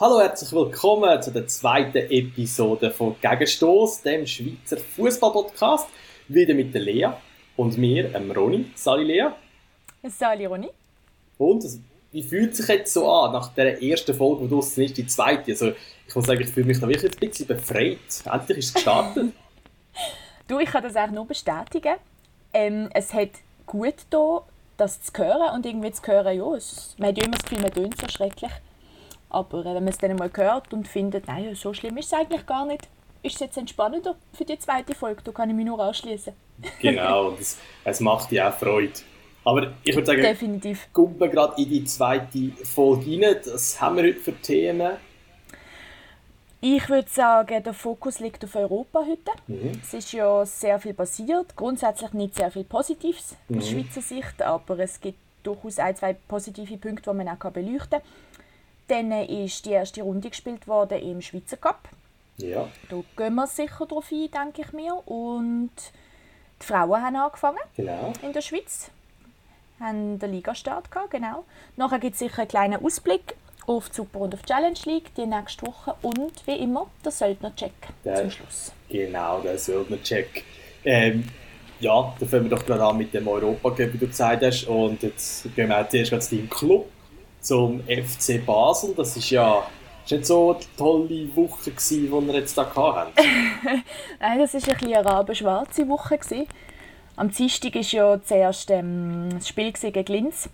Hallo, herzlich willkommen zu der zweiten Episode von Gegenstoß, dem Schweizer Fußball-Podcast. Wieder mit der Lea und mir, ähm Roni. Sali Lea. Sali Roni. Und wie fühlt sich jetzt so an, nach der ersten Folge, die draußen ist, die zweite? Also, ich muss sagen, ich fühle mich da wirklich ein bisschen befreit. Endlich ist es gestartet. du, ich kann das eigentlich nur bestätigen. Ähm, es hat gut da, das zu hören und irgendwie zu hören, ja, es, man hat ja immer das Gefühl, man tönt so schrecklich. Aber äh, wenn man es dann mal hört und findet, nein, so schlimm ist es eigentlich gar nicht, ist es jetzt entspannender für die zweite Folge. Da kann ich mich nur anschließen. genau, es, es macht dir auch Freude. Aber ich würde sagen, Definitiv. kommen wir gerade in die zweite Folge rein. Was haben wir heute für Themen? Ich würde sagen, der Fokus liegt auf Europa heute. Mhm. Es ist ja sehr viel passiert, grundsätzlich nicht sehr viel Positives mhm. aus Schweizer Sicht, aber es gibt durchaus ein, zwei positive Punkte, die man auch beleuchten kann. Dann ist die erste Runde gespielt worden im Schweizer Cup. Ja. Da gehen wir sicher drauf ein, denke ich mir. Und die Frauen haben angefangen genau. in der Schweiz. Haben den Ligastart gehabt, genau. Nachher gibt es sicher einen kleinen Ausblick auf die Super und auf die Challenge League die nächste Woche und wie immer der Söldner-Check zum Schluss. Genau, der Söldner-Check. Ähm, ja, da fangen wir doch gerade an mit dem Europa, wie du gesagt hast. Und jetzt gehen wir zuerst zu deinem Club zum FC Basel. Das ist ja ist nicht so eine tolle Woche, gewesen, die wir jetzt hier hatten. Nein, das war eine rabenschwarze Woche. Gewesen. Am Dienstag war ja zuerst ähm, das Spiel gegen Linz,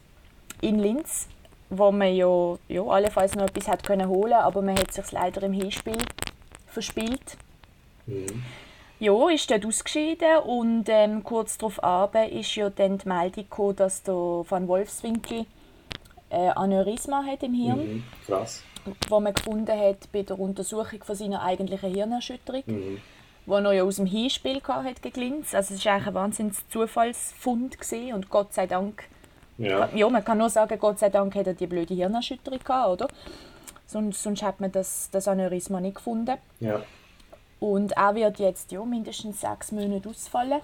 in Linz, wo man ja, ja allenfalls noch etwas hat können holen aber man hat sich leider im Hinspiel verspielt. Mhm. Ja, ist dort ausgeschieden und ähm, kurz darauf ist ja dann die Meldung gekommen, dass der Van Wolfswinkel äh, Aneurysma hat im Hirn. Mhm, krass. Wo man gefunden hat bei der Untersuchung von seiner eigentlichen Hirnerschütterung. Mhm. Wo er ja aus dem Hinspiel hat gegen Linz. Also es war eigentlich ein wahnsinns Zufallsfund gewesen. und Gott sei Dank, ja. ja, man kann nur sagen, Gott sei Dank hat er die blöde Hirnerschütterung gehabt, oder? Sonst, sonst hat man das, das Aneurysma nicht gefunden. Ja. Und er wird jetzt ja, mindestens sechs Monate ausfallen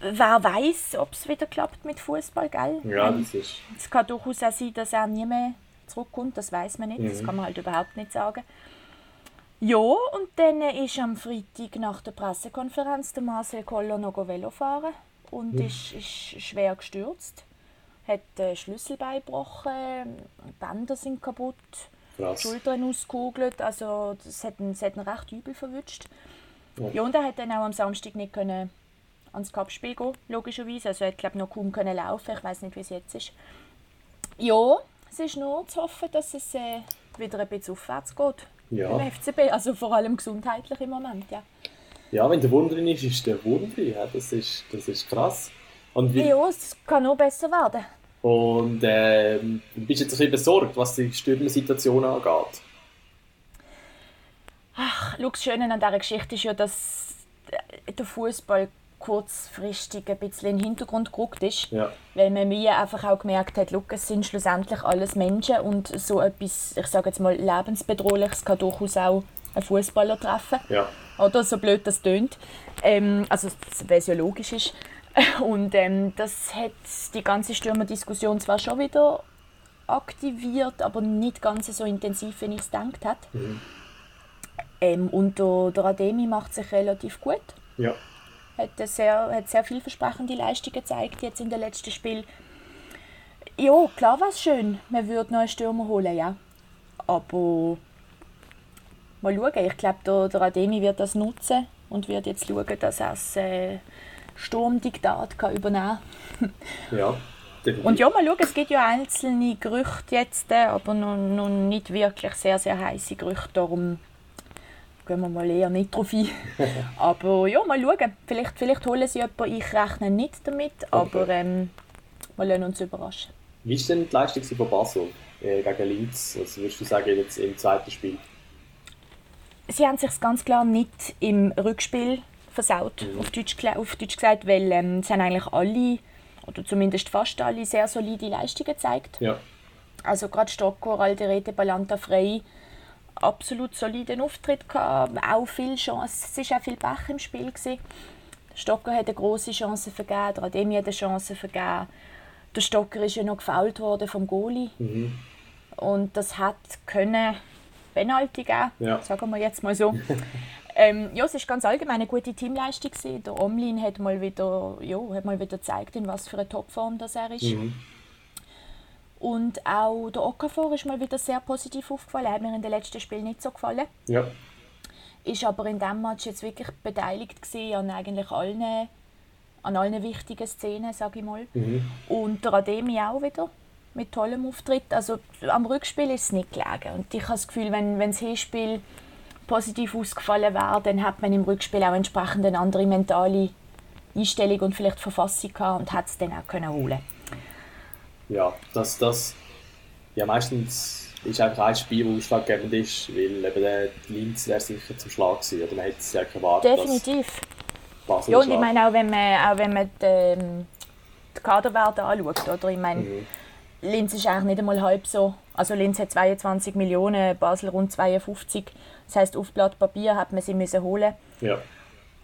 wer weiß, ob es wieder klappt mit Fußball, gell? Ja, ähm, das ist. Es kann durchaus auch sein, dass er nie mehr zurückkommt, das weiß man nicht, mhm. das kann man halt überhaupt nicht sagen. Ja, und dann ist am Freitag nach der Pressekonferenz der Marcel Koller noch Velo fahren und mhm. ist, ist schwer gestürzt. Hat äh, Schlüsselbein gebrochen, Bänder sind kaputt, Krass. Schultern ausgekugelt, also das hat ihn, das hat ihn recht übel verwünscht. Ja. ja, und er hat dann auch am Samstag nicht können ans Cup-Spiel gehen, logischerweise. Also er glaube noch kaum können laufen. Ich weiß nicht, wie es jetzt ist. Ja, es ist nur zu hoffen, dass es äh, wieder ein bisschen aufwärts geht ja. im FCB. Also vor allem gesundheitlich im Moment, ja. Ja, wenn der drin ist, ist der drin. Ja, das, ist, das ist krass. Und wie... Ja, es kann noch besser werden. Und ähm, bist jetzt ein bisschen besorgt, was die Stürmersituation angeht? Ach, schau, das Schöne an dieser Geschichte ist ja, dass der Fußball kurzfristig ein bisschen in den Hintergrund gerückt ist. Ja. Weil man mir einfach auch gemerkt hat, look, es sind schlussendlich alles Menschen und so etwas, ich sage jetzt mal, lebensbedrohliches kann durchaus auch einen Fußballer treffen. Ja. Oder so blöd das tönt. Ähm, also, weil es ja logisch ist. Und ähm, das hat die ganze Stürmerdiskussion zwar schon wieder aktiviert, aber nicht ganz so intensiv, wie ich es gedacht hätte. Mhm. Ähm, und der, der Ademi macht sich relativ gut. Ja hat sehr, hat sehr vielversprechende Leistungen gezeigt jetzt in den letzten Spiel. Ja, klar war es schön, man würde noch einen Stürmer holen, ja. Aber mal schauen, ich glaube, der, der Ademi wird das nutzen und wird jetzt schauen, dass er das äh, Sturmdiktat kann übernehmen kann. ja. Und ja, mal schauen, es gibt ja einzelne Gerüchte jetzt, äh, aber noch, noch nicht wirklich sehr, sehr heiße Gerüchte. Darum gehen wir mal eher nicht drauf ein. aber ja, mal schauen. Vielleicht, vielleicht holen sie jemanden, ich rechne nicht damit, okay. aber ähm, wir lassen uns überraschen. Wie ist denn die Leistung von Basel äh, gegen Linz? Was würdest du sagen jetzt im zweiten Spiel? Sie haben sich ganz klar nicht im Rückspiel versaut, mhm. auf, Deutsch, auf Deutsch gesagt, weil ähm, sie haben eigentlich alle, oder zumindest fast alle, sehr solide Leistungen gezeigt. Ja. Also gerade Stocker, Alderete, Balanta, Frey, absolut soliden Auftritt gehabt, auch viel Chancen. Es war auch viel Pech im Spiel. Gewesen. Stocker hat eine große Chance vergeben, der Ademi hat eine Chance vergeben. Der Stocker ist ja noch gefault worden vom Goalie. Mhm. Und das hat können Penalty gegeben, Ja. sagen wir jetzt mal so. ähm, ja, es ist ganz allgemein eine gute Teamleistung gewesen. Der Omlin hat mal wieder, ja, hat mal wieder gezeigt, in was für eine Topform das er ist. Mhm. Und auch der Okafor ist mal wieder sehr positiv aufgefallen. Er hat mir in den letzten Spielen nicht so gefallen. Ja. Ist aber in diesem Match jetzt wirklich beteiligt gewesen an eigentlich allen, an allen wichtigen Szenen, sage ich mal. Mhm. Und der Ademi auch wieder mit tollem Auftritt. Also am Rückspiel ist es nicht gelegen. Und ich habe das Gefühl, wenn, wenn das Hinspiel positiv ausgefallen wäre, dann hat man im Rückspiel auch entsprechend eine andere mentale Einstellung und vielleicht Verfassung gehabt und hat es dann auch können holen. Ja, das, das, ja, meistens ist einfach ein Spiel, das ausschlaggebend ist, weil eben der Linz wäre sicher zum Schlag gewesen. Oder man hätte es ja erwartet, Definitiv. dass Basel Ja, und ich meine auch, wenn man, auch wenn man die, ähm, die Kaderwerte anschaut, oder? Ich meine, Mhm. Linz ist eigentlich nicht einmal halb so. Also Linz hat 22 Millionen, Basel rund 52. Das heisst, auf Blatt Papier hat man sie müssen holen. Ja,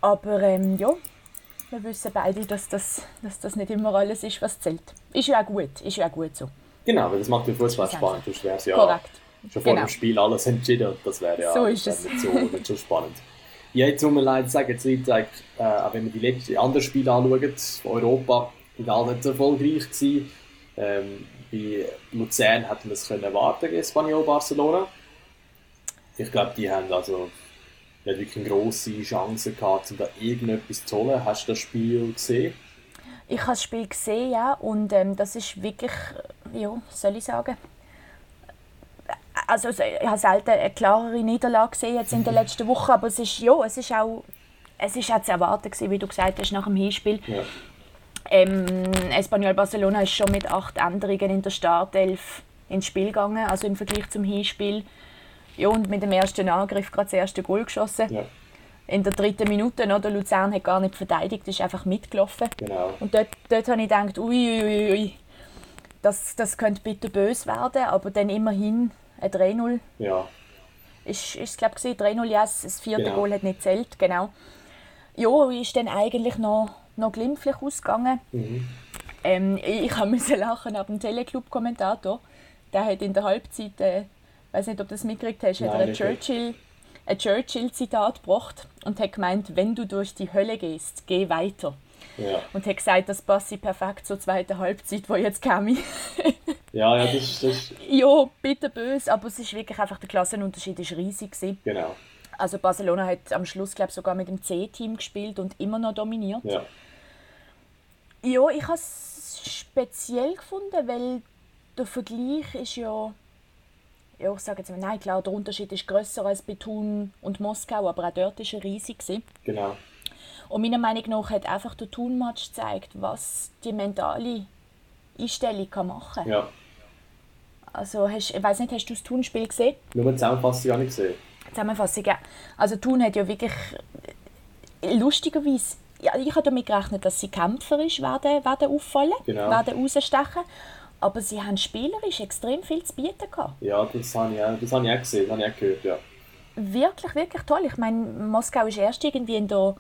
Aber ähm, ja, wir wissen beide, dass das, dass das nicht immer alles ist, was zählt. Ist ja auch gut, ist ja auch gut so. genau, weil das macht den Fußball spannend. Sonst wäre es ja Korrekt. schon vor Genau. dem Spiel alles entschieden. Das wäre ja So ist es. Nicht, so, nicht so spannend. Ja, jetzt muss man leider sagen, jetzt liegt äh, auch wenn man die letzten anderen Spiele anschaut, Europa, alle nicht so erfolgreich gewesen. Ähm, bei Luzern hätte man es können erwarten Espanyol Barcelona. Ich glaube, die haben also nicht wirklich eine grosse Chance gehabt, um da irgendetwas zu holen. Hast du das Spiel gesehen? Ich habe das Spiel gesehen, ja, und ähm, das ist wirklich, ja, soll ich sagen? Also ich habe selten eine klarere Niederlage gesehen jetzt in den letzten Wochen, aber es ist, ja, es ist auch, es ist auch zu erwarten gewesen, wie du gesagt hast, nach dem Hinspiel. Ja. Ähm, Espanyol Barcelona ist schon mit acht Änderungen in der Startelf ins Spiel gegangen, also im Vergleich zum Hinspiel. Ja, und mit dem ersten Angriff gerade das erste Goal geschossen. Ja, In der dritten Minute, oder? Luzern hat gar nicht verteidigt, ist einfach mitgelaufen. genau. Und dort, dort habe ich gedacht, ui, ui, ui, das, das könnte bitte böse werden, aber dann immerhin ein 3-0 Ja, ist, ist glaube ich, 3-0, ja, das vierte Genau. Goal hat nicht zählt, genau. Ja, ist dann eigentlich noch, noch glimpflich ausgegangen. Mhm. Ähm, ich müssen lachen ab dem Teleclub-Kommentator. Der hat in der Halbzeit, äh, weiß nicht, ob du das mitgekriegt hast, hat Nein, er ein Churchill, ein Churchill-Zitat gebracht und hat gemeint, wenn du durch die Hölle gehst, geh weiter. ja. Und hat gesagt, das passe perfekt zur zweiten Halbzeit, wo jetzt käme. Ja, ja, das ist, das ja, bitte böse, aber es ist wirklich einfach, der Klassenunterschied ist riesig gewesen. genau. Also Barcelona hat am Schluss, glaube sogar mit dem C-Team gespielt und immer noch dominiert. Ja. Ja, ich habe es speziell gefunden, weil der Vergleich ist ja, ja ich sage jetzt mal, nein, klar, der Unterschied ist grösser als bei Thun und Moskau, aber auch dort war er riesig. Gewesen. Genau. Und meiner Meinung nach hat einfach der Thun-Match gezeigt, was die mentale Einstellung kann machen kann. Ja. Also, hast, ich weiß nicht, hast du das Thun-Spiel gesehen? Nur die Zusammenfassung habe ich gesehen. Zusammenfassung, ja. Also Thun hat ja wirklich äh, lustigerweise, ja, ich habe damit gerechnet, dass sie kämpferisch werden, werden auffallen, Genau. werden rausstechen. Aber sie haben spielerisch extrem viel zu bieten gehabt. Ja, das habe ich, auch- das habe ich auch gesehen, das habe ich auch gehört, ja. Wirklich, wirklich toll. Ich meine, Moskau ist erst irgendwie in der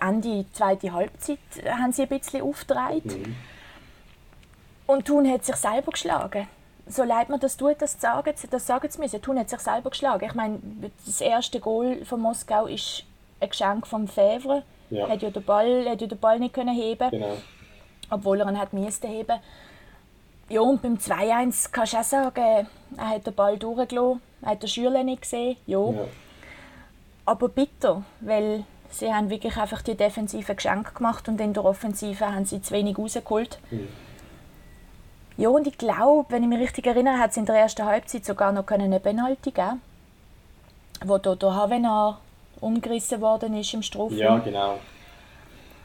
Ende zweite Halbzeit haben sie ein bisschen aufgedreht. Mhm. Und Thun hat sich selber geschlagen. So leid mir das tut, das sagen, das sagen zu müssen. Thun hat sich selber geschlagen. Ich meine, das erste Goal von Moskau ist ein Geschenk vom Fevre. Ja. Hat ja den Ball, hat ja den Ball nicht können heben, Genau. obwohl er ihn hat müssen heben. Ja, und beim 2-1 kannst du auch sagen, er hat den Ball durchgelassen, er hat den Schürle nicht gesehen. Ja. Ja. Aber bitter, weil sie haben wirklich einfach die defensive Geschenke gemacht und in der Offensive haben sie zu wenig rausgeholt. Mhm. Ja, und ich glaube, wenn ich mich richtig erinnere, hat es in der ersten Halbzeit sogar noch eine Penalty geben wo da der Havenar umgerissen worden ist im Strafraum. ja, genau.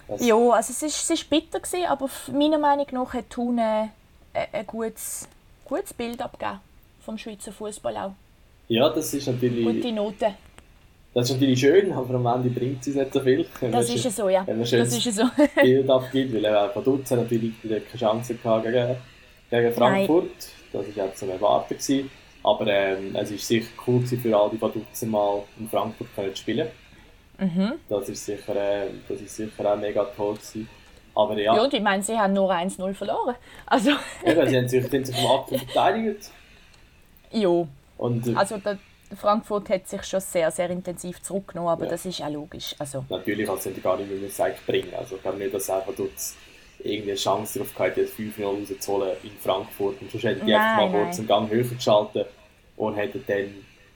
Das, Ja, also es ist, es ist bitter gewesen, aber meiner Meinung nach hat Thun ein, gutes, gutes Bild abgegeben vom Schweizer Fußball auch. ja, das ist natürlich, Gute Noten. das ist natürlich schön, aber am Ende bringt es nicht so viel. Das ist es so, ja. wenn man Das schön- ist es so. Bild abgibt, weil er von Dutz hat natürlich keine Chance gehabt gegen, gegen Frankfurt. Das war jetzt zu erwarten. Gewesen. Aber ähm, es war sicher cool für alle die Vaduz mal in Frankfurt können spielen. mhm. Das ist sicher, äh, das ist sicher auch mega toll gewesen. Aber ja, Ja, und ich meine, sie haben nur 1-0 verloren. Also, eben, sie haben sich, sie haben sich vom Abwehr verteidigt. ja. Und äh, Also, der, Frankfurt hat sich schon sehr, sehr intensiv zurückgenommen, aber Ja. das ist auch logisch. Also, Natürlich hat es gar nicht mehr gesagt bringen. Also ich glaube nicht, dass einfach dort irgendeine Chance darauf gehabt hat, 5-0 rauszuholen in Frankfurt. Und sonst hätten die Nein, einfach mal kurz einen Gang höher geschaltet und hätten dann,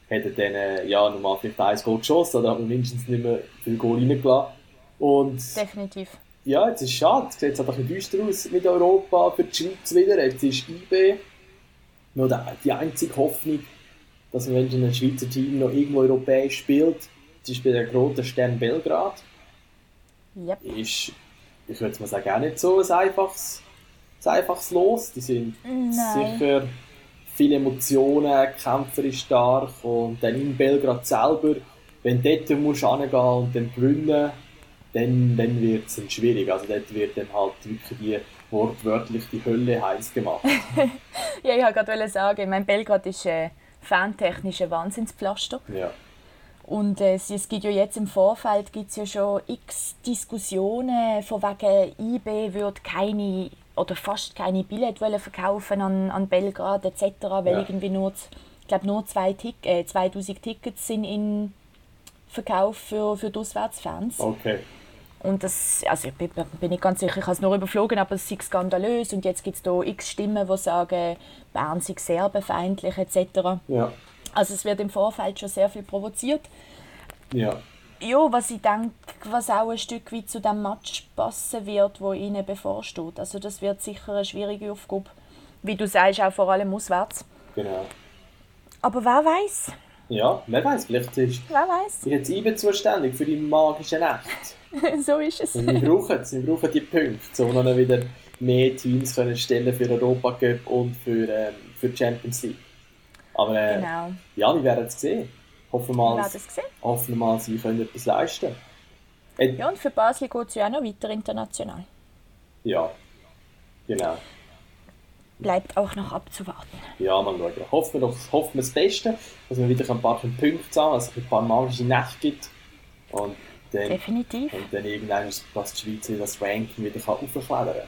hätten dann äh, ja, nochmal vielleicht ein Goal geschossen oder haben mindestens nicht mehr viel Goal reingelassen. Und definitiv. Ja, jetzt ist es schade. Es sieht jetzt einfach bisschen düster aus mit Europa für die Schweiz wieder. Jetzt ist IB noch die- einzige Hoffnung, dass wenn ein Schweizer Team noch irgendwo europäisch spielt, zum Beispiel der Rote Stern Belgrad, Yep. ist, ich würde mal sagen, auch nicht so ein einfaches, ein einfaches Los. Die sind Nein. sicher viele Emotionen, kämpferisch stark und dann in Belgrad selber, wenn du dort musst hingehen und dann gewinnen, dann, dann wird es schwierig. Also dort wird dann halt wirklich die wortwörtlich die Hölle heiß gemacht. Ja, ich wollte gerade sagen, ich meine, Belgrad ist äh, fantechnisch ein Wahnsinnspflaster. ja. Und äh, es gibt ja jetzt im Vorfeld gibt's ja schon x Diskussionen von wegen IB würde keine oder fast keine Billette verkaufen an, an Belgrad etc., weil Ja. irgendwie nur, ich glaube nur zwei Tick, äh, 2000 Tickets sind in Verkauf für, für die Auswärtsfans. Okay. Und das, also ich bin, bin nicht ganz sicher, ich habe es nur überflogen, aber es ist skandalös und jetzt gibt es da x Stimmen, die sagen, Bern sei serbenfeindlich etc. Ja. Also es wird im Vorfeld schon sehr viel provoziert. Ja. Ja, was ich denke, was auch ein Stück weit zu dem Match passen wird, wo ihnen bevorsteht. Also das wird sicher eine schwierige Aufgabe. Wie du sagst, auch vor allem auswärts. Genau. Aber wer weiß? Ja, wer weiß, vielleicht ist, Wer weiß? ist jetzt IBE zuständig für die magische Nacht. so ist es. Und wir brauchen es, wir brauchen die Punkte, um dann wieder mehr Teams können stellen für Europa Cup und für, ähm, für die Champions League. Aber äh, Genau. ja, wir werden es sehen. Hoffen wir mal, hoffen wir mal, sie können etwas leisten. Äh, Ja, und für Basel geht es ja auch noch weiter international. ja, genau. Bleibt auch noch abzuwarten. Ja, mal schauen. Hoffen wir, doch, hoffen wir das Beste, dass wir wieder ein paar Punkte haben, dass es ein paar magische Nächte gibt. Und dann, Definitiv. und dann irgendwann, dass die Schweiz das Ranking wieder aufklettern kann.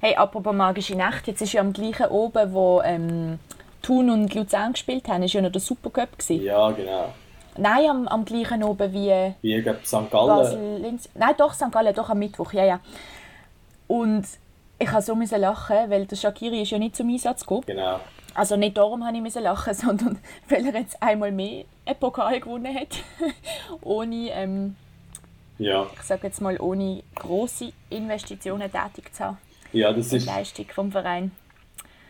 Hey, apropos magische Nacht, jetzt ist ja am gleichen oben, wo ähm, Thun und Luzern gespielt haben, ist ja noch der Supercup gewesen. Ja, genau. Nein, am, am gleichen oben wie Wie ich glaube, St. Gallen. Basel. Nein, doch, St. Gallen, doch am Mittwoch, ja, ja. Und ich musste so müssen lachen, weil der Shakiri ist ja nicht zum Einsatz gekommen. Genau. Also nicht darum habe ich müssen lachen, sondern weil er jetzt einmal mehr einen Pokal gewonnen hat. ohne, ähm, Ja. ich sage jetzt mal, ohne große Investitionen tätig zu haben. Ja, das Die ist, Leistung vom Verein.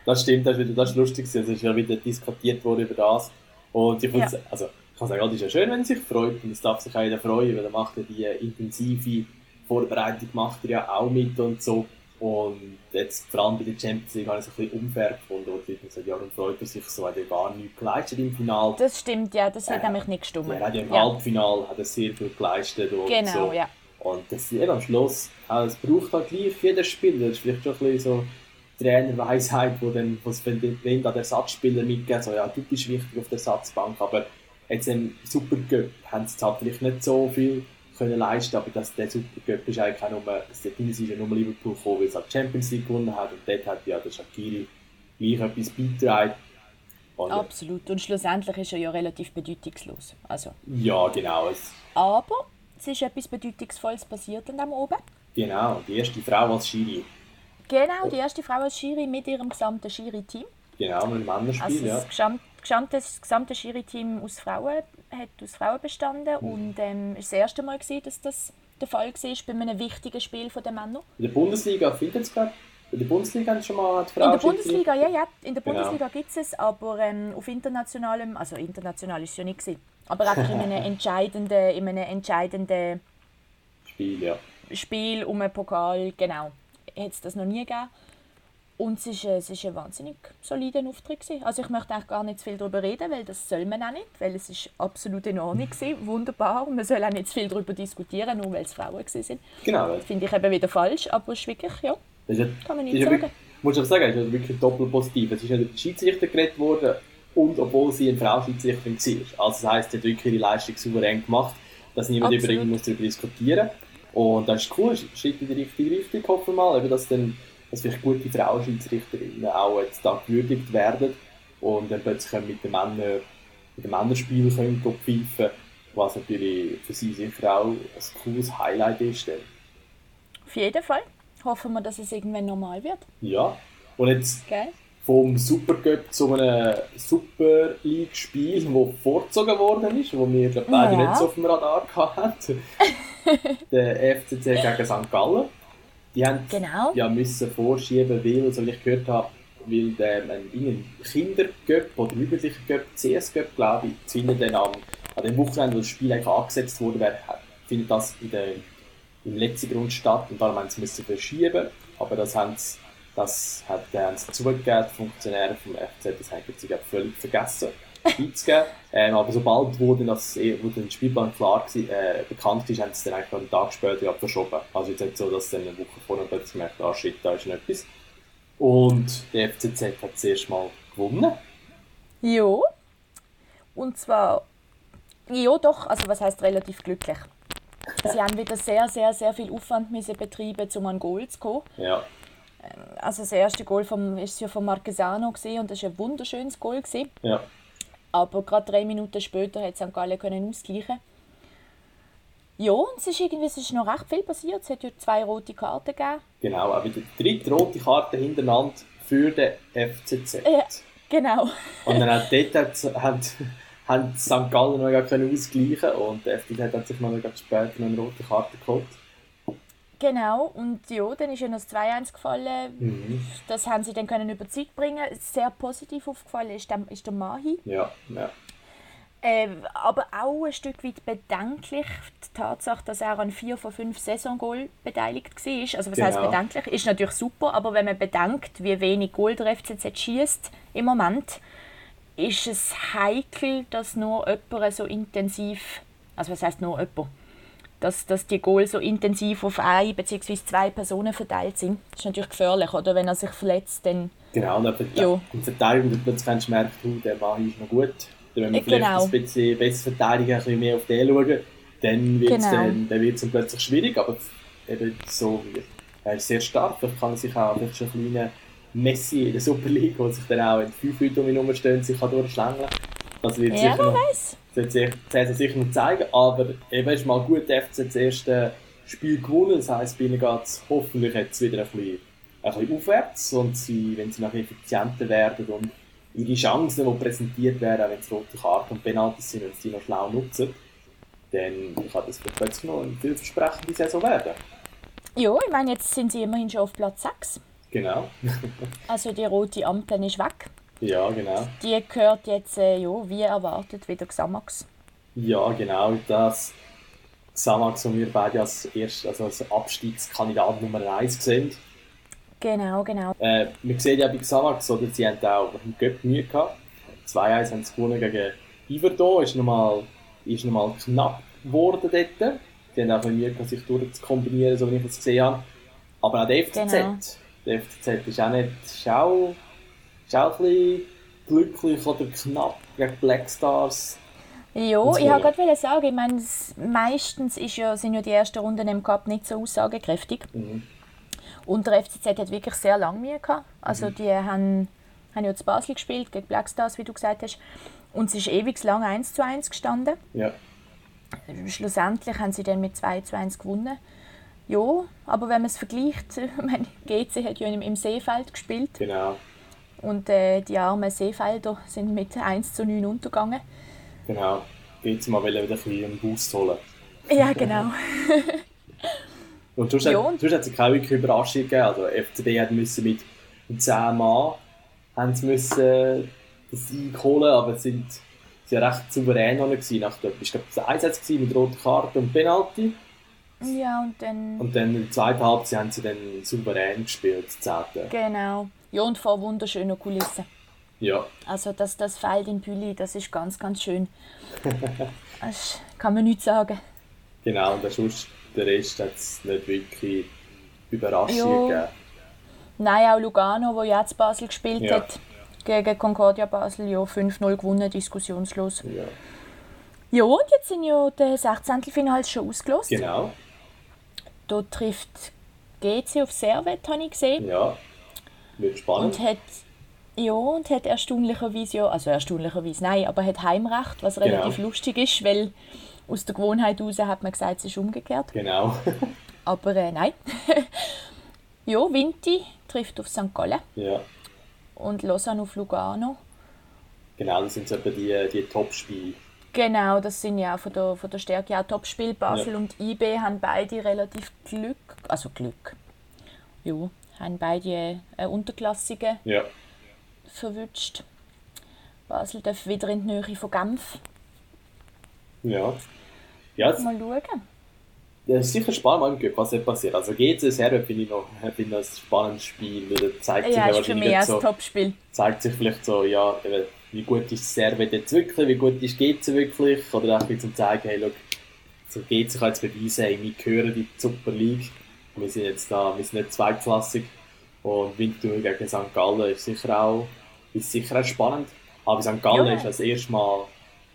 das stimmt, das ist, wieder, das ist lustig, es ist ja wieder diskutiert worden über das. Und ich, Ja. also, ich kann sagen, es ist ja schön, wenn er sich freut, und es darf sich auch jeder freuen, weil er macht ja die intensive Vorbereitung macht er ja auch mit und so. Und jetzt, vor allem bei der Champions League, habe ich es ein bisschen unfair gefunden, wo die Leute gesagt ja, freut er sich so, hat er gar nichts geleistet im Finale. Das stimmt, ja, das hat Äh, nämlich nicht gestimmt. Er hat ja im Ja. Halbfinale hat er sehr viel geleistet und Genau, so. ja. Und das eben am Schluss, auch, es braucht halt gleich jeder Spieler. Das ist vielleicht schon ein bisschen so Trainerweisheit, wo dann, was wenn, da der Ersatzspieler mitgeht, so ja, du bist wichtig auf der Ersatzbank, aber jetzt im Supercup haben sie halt vielleicht nicht so viel können leisten, aber das, der Supercup ist eigentlich auch nur, das ist ja nur Liverpool gekommen, weil es die Champions League gewonnen hat und dort hat ja der Shakiri gleich etwas beigetragen. Und, Absolut. Und schlussendlich ist er ja relativ bedeutungslos. Also, ja, genau. Es, aber es ist etwas Bedeutungsvolles passiert an dem oben. genau, die erste Frau als Schiri. Genau, die erste Frau als Schiri mit ihrem gesamten Schiri-Team. Genau, mit dem Männerspiel, Also ja. das gesamte, gesamte, das gesamte Schiri-Team aus Frauen hat aus Frauen bestanden Mhm. und ähm, es war das erste Mal, gewesen, dass das der Fall war bei einem wichtigen Spiel der Männer. In der Bundesliga findet es gerade. In der Bundesliga haben schon mal die Frau In der Bundesliga, ja, ja, in der Genau. Bundesliga gibt es es, aber ähm, auf internationalem, also international ist es ja nicht gewesen, aber einfach in einem entscheidenden, in einem entscheidenden Spiel, ja. Spiel um einen Pokal, genau, hat es das noch nie gegeben. Und es ist, es ist ein wahnsinnig solider Auftritt. Gewesen. Also ich möchte eigentlich gar nicht zu viel darüber reden, weil das soll man auch nicht, weil es ist absolut in Ordnung war, wunderbar. Man soll auch nicht zu viel darüber diskutieren, nur weil es Frauen sind. Genau. Das finde ich eben wieder falsch, aber es ist wirklich, ja, ist kann man nicht sagen. wirklich, muss ich auch sagen, es ist wirklich doppelt positiv. Es ist ja der Schiedsrichter geredet worden und obwohl sie eine Frau Schiedsrichterin war. Also das heisst, sie hat wirklich ihre Leistung souverän gemacht, dass niemand über darüber diskutieren muss. Und das ist cool, es Schritt in die richtige Richtung, hoffen wir mal, eben, dass dann dass vielleicht gute Frauenschiedsrichterinnen auch jetzt da gewürdigt werden und dann plötzlich mit den Männern in den Männerspielen können pfeifen was natürlich für sie sicher auch ein cooles Highlight ist. Dann. Auf jeden Fall. Hoffen wir, dass es irgendwann normal wird. Ja. Und jetzt Gell? vom Supercup zu einem Super League-Spiel, das vorgezogen worden ist, wo wir glaub, beide Ja. nicht so auf dem Radar hatten. der FCC gegen St. Gallen. Die haben Genau. ja müssen vorschieben, weil, so wie ich gehört habe, weil der ein irgendein Kindercup oder Jugendlicher Cup, CS Cup, glaube ich, findet dann am, an dem Wochenende, wo das Spiel eigentlich angesetzt wurde, wäre, findet das in der, im letzten Grund statt und darum haben sie müssen verschieben. Aber das haben sie, das hat, äh, haben sie zugegeben, die Funktionäre vom FCZ, das haben sie völlig vergessen einzugeben. Ähm, aber sobald wo dann das, eh, wo dann der Spielplan klar war, äh, bekannt ist, haben sie es dann eigentlich einen Tag später verschoben. Also jetzt nicht so, dass sie dann eine Woche vorher plötzlich merkt, ah shit, da ist noch etwas. Und der FCZ hat das erste Mal gewonnen. Ja. Und zwar, ja doch, also was heißt relativ glücklich. Sie haben wieder sehr, sehr, sehr viel Aufwand müssen betreiben, um an Goal zu kommen. Ja, Also das erste Goal vom, ist ja von Marquesano gewesen, und das war ein wunderschönes Goal. Gewesen. ja, Aber gerade drei Minuten später hat St. Gallen können ausgleichen. Ja, und es ist irgendwie es ist noch recht viel passiert. Es hat ja zwei rote Karten gegeben. genau. Auch wieder die dritte rote Karte hintereinander für den FCZ. Ja. Genau. Und dann auch dort hat, hat, hat St. Gallen noch gar können ausgleichen und der FCZ hat sich noch später noch eine rote Karte geholt. Genau, und ja, dann ist ja noch das 2-1 gefallen. Mhm. Das haben sie dann können über die Zeit bringen. Sehr positiv aufgefallen ist der, ist der Mahi. Ja, ja. Äh, aber auch ein Stück weit bedenklich die Tatsache, dass er an vier von fünf Saisongoal beteiligt war. Also was heißt Genau. bedenklich? Ist natürlich super, aber wenn man bedenkt, wie wenig Goal der FCZ schießt im Moment, ist es heikel, dass nur jemand so intensiv, also was heißt nur jemand, dass, dass die Goal so intensiv auf ein bzw. zwei Personen verteilt sind. Das ist natürlich gefährlich, oder? Wenn er sich verletzt, dann Genau, und Ja. im Verteidigung dann plötzlich merken, du, der Mann ist noch gut. Dann wenn wir Äh, vielleicht genau. ein bisschen besser verteidigen, ein bisschen mehr auf den schauen, dann wird es Genau. dann, dann wird's dann plötzlich schwierig. Aber eben so, er ist sehr stark. Vielleicht kann er sich auch vielleicht schon ein kleiner Messi in der Super League, der sich dann auch in fünf Leute um ihn herumstehen, sich kann durchschlängeln Das wird ja, sicher noch, weiß. Saison sicher noch zeigen. Aber eben ist mal gut, der FC das erste Spiel gewonnen. Das heisst, bei ihnen geht es hoffentlich jetzt wieder ein bisschen, ein bisschen aufwärts. Und sie, wenn sie noch effizienter werden und ihre Chancen, die präsentiert werden, auch wenn es rote Karten und Penalties sind, wenn sie die noch schlau nutzen, dann kann das vielleicht plötzlich noch eine vielversprechende Saison werden. Ja, ich meine, jetzt sind sie immerhin schon auf Platz 6. Genau. Also die rote Ampel ist weg. Ja, genau. Die gehört jetzt, äh, ja, wie erwartet, wieder Xamax. Ja, genau. Das Xamax, das wir beide als, erst, also als Abstiegskandidat Nummer 1 sehen. Genau, genau. Äh, man sieht ja bei Xamax, oder, sie haben auch im Göpp Mühe gehabt. 2-1 haben sie gewonnen gegen Iverdon, ist nochmal ist noch mal knapp geworden dort. Sie haben auch Mühe gehabt, sich durchzukombinieren, so wie ich es gesehen habe. Aber auch der FCZ, Genau. der FCZ ist auch nicht, ist auch, ist auch ein bisschen glücklich oder knapp gegen Black Stars. Ja, ich wollte gerade sagen, ich meine, meistens ist ja, sind ja die ersten Runden im Cup nicht so aussagekräftig. Mhm. Und der FCZ hat wirklich sehr lange Mühe gehabt. Mhm. Also die haben, haben ja zu Basel gespielt, gegen Black Stars, wie du gesagt hast. Und es ist ewig lang 1 zu 1 gestanden. Ja. Schlussendlich haben sie dann mit 2 zu 1 gewonnen. Ja, aber wenn man es vergleicht, ich meine, GC hat ja im, im Seefeld gespielt Genau, und äh, die armen Seefelder sind mit 1 zu 9 untergegangen. genau. Jetzt mal wieder ein bisschen einen Boost holen. Ja, genau. Und sonst, Ja, und- sonst hat es keine wirklich Überraschung gegeben. Also FCB hat müssen mit 10 Mann haben sie müssen den Sieg holen, aber sie sind, sie waren recht souverän gewesen. Nach der, ich glaube, das Einsatz gewesen mit roter Karte und Penalty. Ja, und dann. Und dann in der zweiten Halbzeit haben sie dann souverän gespielt, das zehnte. Genau. Ja, und vor wunderschöner Kulisse. Ja, Also das, das Feld in Pülli, das ist ganz, ganz schön. Das kann man nicht sagen. genau. Und sonst, der Rest hat es nicht wirklich Überraschungen Ja. gegeben. Nein, auch Lugano, wo jetzt Basel gespielt Ja. hat, gegen Concordia Basel, ja 5-0 gewonnen, diskussionslos. Ja. Ja, und jetzt sind ja die 16. Finals schon ausgelost. Genau, Da trifft GC auf Servet, habe ich gesehen. ja. Wird spannend. Und hat, Ja, und hat erstaunlicherweise ja, also erstaunlicherweise nein, aber hat Heimrecht, was relativ Genau. lustig ist, weil aus der Gewohnheit heraus hat man gesagt, es ist umgekehrt. Genau. Aber äh, nein. ja, Vinti trifft auf St. Gallen ja. und Lausanne auf Lugano. Genau, das sind so etwa die, die Top-Spiele. Genau, das sind ja von der, von der Stärke auch Topspiel. Basel Ja. und IB haben beide relativ Glück, also Glück, ja, haben beide äh, Unterklassige Ja. verwünscht. Basel darf wieder in die Nähe von Genf. Ja. Ja, es Mal schauen. es ist sicher spannend, was passiert. Also GC Servet finde ich noch finde das ein spannendes Spiel. weil Da zeigt sich Ja, ja ist für mich nicht ein so, Topspiel. zeigt sich vielleicht so, ja, wie gut ist Servet jetzt wirklich, wie gut ist GC wirklich, oder auch zum zeigen, hey, schau, so GC kann jetzt beweisen, hey, wir gehören in die Super League, wir sind jetzt da, wir sind nicht zweitklassig und Winterthur gegen St. Gallen ist sicher auch, ist sicher auch spannend, aber St. Gallen Ja. ist als erstes Mal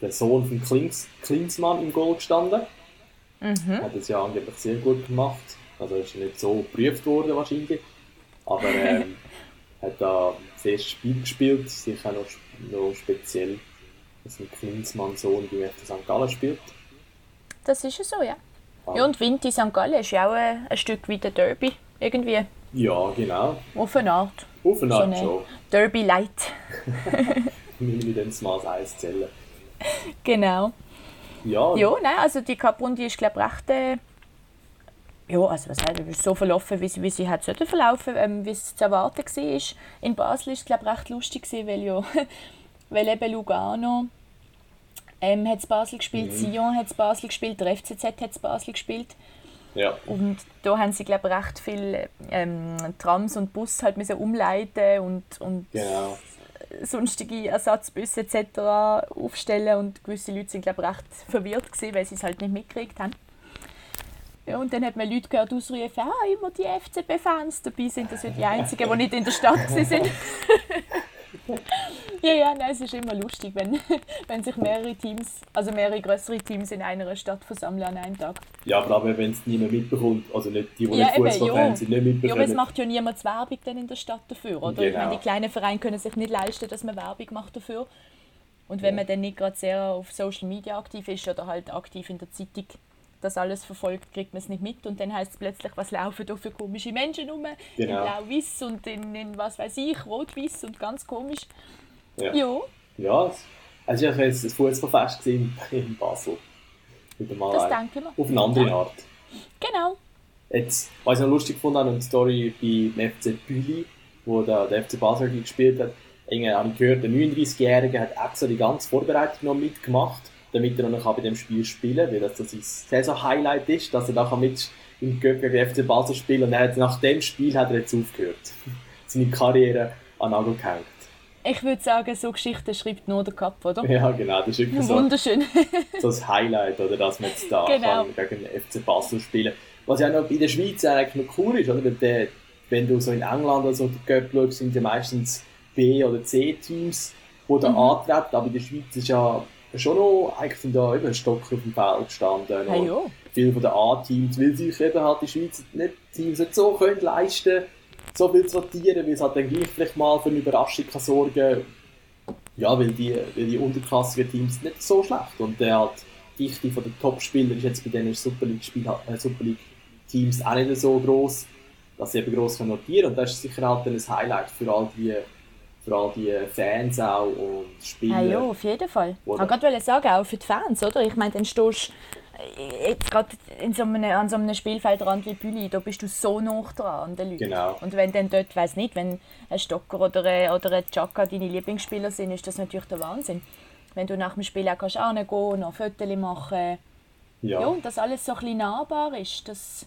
der Sohn von Klings, Klinsmann im Goal gestanden, Mhm. hat das ja angeblich sehr gut gemacht. Also ist nicht so geprüft worden wahrscheinlich. Aber ähm, hat da das erste Spiel gespielt, sicher noch, noch speziell, dass ein Klinsmann-Sohn beim FC St. Gallen spielt. Das ist ja so, ja. Ja, und Vinti St. Gallen ist ja auch ein, ein Stück wie der Derby. Irgendwie Ja, genau. auf eine Art. Auf eine So Art eine schon. Derby Light. Dann mal als Eis zählen. Genau. Ja, Ja, nein, also die Cup-Runde ist, glaube ich, recht. Äh, ja, also was heißt, ist so verlaufen, wie sie, wie sie hat sollte verlaufen, ähm, wie es zu erwarten war. In Basel ist es, glaube ich, recht lustig gewesen, weil ja, weil eben Lugano ähm, hat Basel gespielt, Mhm. Sion hat Basel gespielt, der FCZ hat Basel gespielt. ja, Und da haben sie, glaube ich, recht viel ähm, Trams und Bus halt müssen umleiten und, und genau. sonstige Ersatzbusse etc. aufstellen und gewisse Leute sind glaube ich recht verwirrt gewesen, weil sie es halt nicht mitgekriegt haben. Ja, und dann hat man Leute gehört ausrufen, ah, immer die FCB-Fans dabei sind, das sind die einzigen, die nicht in der Stadt sind. ja, ja, nein, es ist immer lustig, wenn, wenn sich mehrere Teams, also mehrere größere Teams in einer Stadt versammeln an einem Tag. Ja, aber aber wenn es niemand mitbekommt, also nicht die, die Ja, nicht Fußballfans sind, nicht Ja, aber es mitbekommen. macht ja niemand Werbung dann in der Stadt dafür, oder? Ich Genau. meine, die kleinen Vereine können sich nicht leisten, dass man Werbung macht dafür. Und wenn Ja. man dann nicht gerade sehr auf Social Media aktiv ist oder halt aktiv in der Zeitung das alles verfolgt, kriegt man es nicht mit und dann heißt es plötzlich, was laufen da für komische Menschen rum, in Genau. blau-weiß und in, in was weiß ich, rot-weiß und ganz komisch. Ja. Ja, Ja, war ja jetzt ein Fußballfest in Basel. Das denke ich mir. auf eine andere Art. Genau. Jetzt, was ich noch lustig fand, an eine Story beim FC Büli, wo der, der FC Basel gespielt hat. Irgendwie habe ich gehört, der 39-Jährige hat extra die ganze Vorbereitung noch mitgemacht, damit er noch bei dem Spiel spielen kann, weil das so sein Saison-Highlight ist, dass er nachher mit im Göpp gegen den FC Basel spielt und er hat, nach dem Spiel hat er jetzt aufgehört. Seine Karriere an den Nagel gehängt. Ich würde sagen, so Geschichten schreibt nur der Cup, oder? Ja, genau, das ist wirklich so. Wunderschön. so das Highlight, oder, dass man jetzt da Genau. kann gegen den FC Basel spielen Was ja noch in der Schweiz eigentlich noch cool ist, oder? Weil der, wenn du so in England oder so die Cup schaust, sind ja meistens B- oder C-Teams, die da Mhm. antreten, aber in der Schweiz ist ja schon noch, eigentlich sind da eben Stock auf dem Feld gestanden. Hey, ja. Viele von den A-Teams, weil sich eben halt die Schweizer nicht, Teams nicht so können leisten so viel zu rotieren, weil es halt dann gleich vielleicht mal für eine Überraschung kann sorgen ja, weil die, weil die unterklassigen Teams nicht so schlecht und der halt die Dichte von den Top-Spielern ist jetzt bei diesen Super League-Spiel- äh, League-Teams auch nicht so groß, dass sie eben gross können notieren und das ist sicher halt dann ein Highlight für all die, für all die Fans auch und Spieler. Ja, ja, auf jeden Fall. Ich wollte gerade sagen, auch für die Fans, oder? Ich meine, dann stehst du äh, jetzt gerade so einem, an so einem Spielfeldrand wie Büli, da bist du so nah dran an den Leuten. Genau. Und wenn dann dort, weiß nicht, wenn ein Stocker oder ein, oder ein Chaka deine Lieblingsspieler sind, ist das natürlich der Wahnsinn. Wenn du nach dem Spiel auch kannst hingehen, noch Fotos machen. Ja, Ja, und das alles so ein bisschen nahbar ist, das,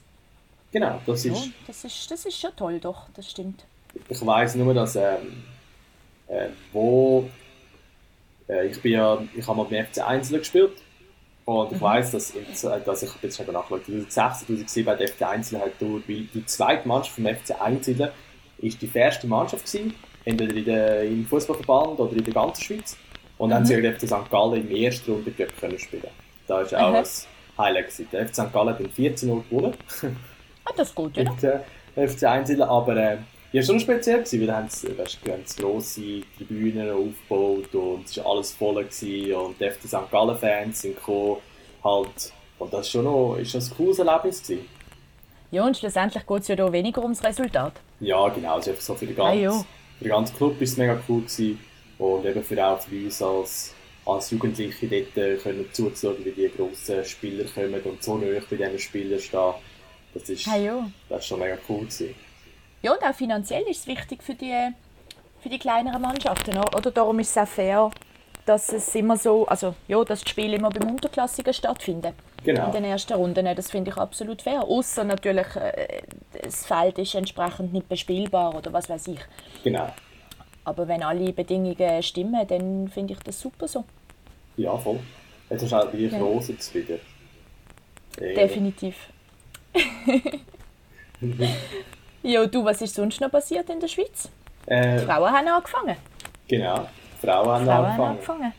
genau, das ja, ist, das, ist, das ist schon toll, doch, das stimmt. ich weiß nur, dass ähm, äh, wo äh, ich bin ja, ich habe mal beim FC Einzel gespielt und ich weiß, dass, in, dass ich jetzt schon nachgeschaut 2006, 2007 hat der FC Einzel halt durch, weil die zweite Mannschaft vom FC Einzel ist die erste Mannschaft gewesen, entweder in der, im Fußballverband oder in der ganzen Schweiz und dann haben sie gegen den FC St. Gallen im ersten Runde können spielen. Da ist auch Aha. ein Highlight gewesen. Der FC St. Gallen hat in 14 0 gewonnen Ah, das ist gut, oder? mit äh, FC Einzelnen, aber äh, Ja, schon speziell gewesen, weil haben sie, weißt, haben grosse Tribünen aufgebaut und es war alles voll gewesen und die FC St. Gallen Fans sind gekommen, halt, und das ist schon noch, ist ein cooles Erlebnis gewesen. Ja, und schlussendlich geht es ja da weniger ums Resultat. Ja, genau, einfach so für den ganzen, Ah, ja. für den ganzen Club ist es mega cool gewesen und eben für auch für uns als, als Jugendliche dort äh, können zuzuschauen, wie die grossen Spieler kommen und so nahe bei diesen Spielern stehen. Das ist, Ah, ja. das ist schon mega cool gewesen. Ja, und auch finanziell ist es wichtig für die, für die kleineren Mannschaften. Oder Oder darum ist es auch fair, dass es immer so, also ja, dass die Spiele immer beim Unterklassigen stattfinden. Genau. In den ersten Runden. Das finde ich absolut fair. Außer natürlich, äh, das Feld ist entsprechend nicht bespielbar oder was weiß ich. Genau. Aber wenn alle Bedingungen stimmen, dann finde ich das super so. Ja, voll. Jetzt du auch Ja. Rose jetzt wieder. Definitiv. ja, du, was ist sonst noch passiert in der Schweiz? Die Äh, Frauen haben angefangen. genau. Die Frauen haben Frauen haben angefangen. angefangen.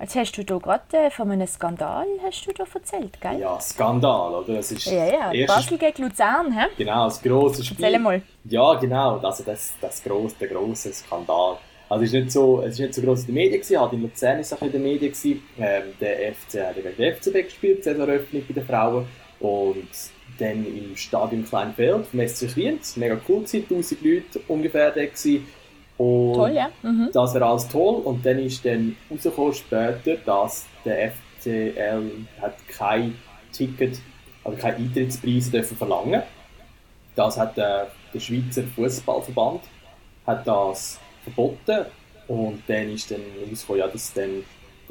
Jetzt hast du da gerade äh, von einem Skandal hast du da erzählt, gell? Ja, Skandal, oder? Das ist ja. ja. erstes Basel gegen Luzern, hä? Genau, das grosse Spiel. Erzähl mal. Ja, genau. Also das, das grosse, der grosse Skandal. Also es ist nicht so, es ist nicht so gross in den Medien gewesen, halt in Luzern ist es bisschen in den Medien gewesen. Ähm, der FC hat gegen den FCB gespielt, die Saisoneröffnung bei den Frauen. Und dann im Stadion Kleinfeld vom SC Kriens, mega cool gewesen, 1000 Leute ungefähr da gewesen. Und Toll, ja? Mhm. das wäre alles toll. Und dann ist dann rausgekommen später, dass der FCL hat kein Ticket, also keine Eintrittspreise dürfen verlangen. Das hat der, der Schweizer Fußballverband hat das verboten. Und dann ist dann rausgekommen, ja, dass dann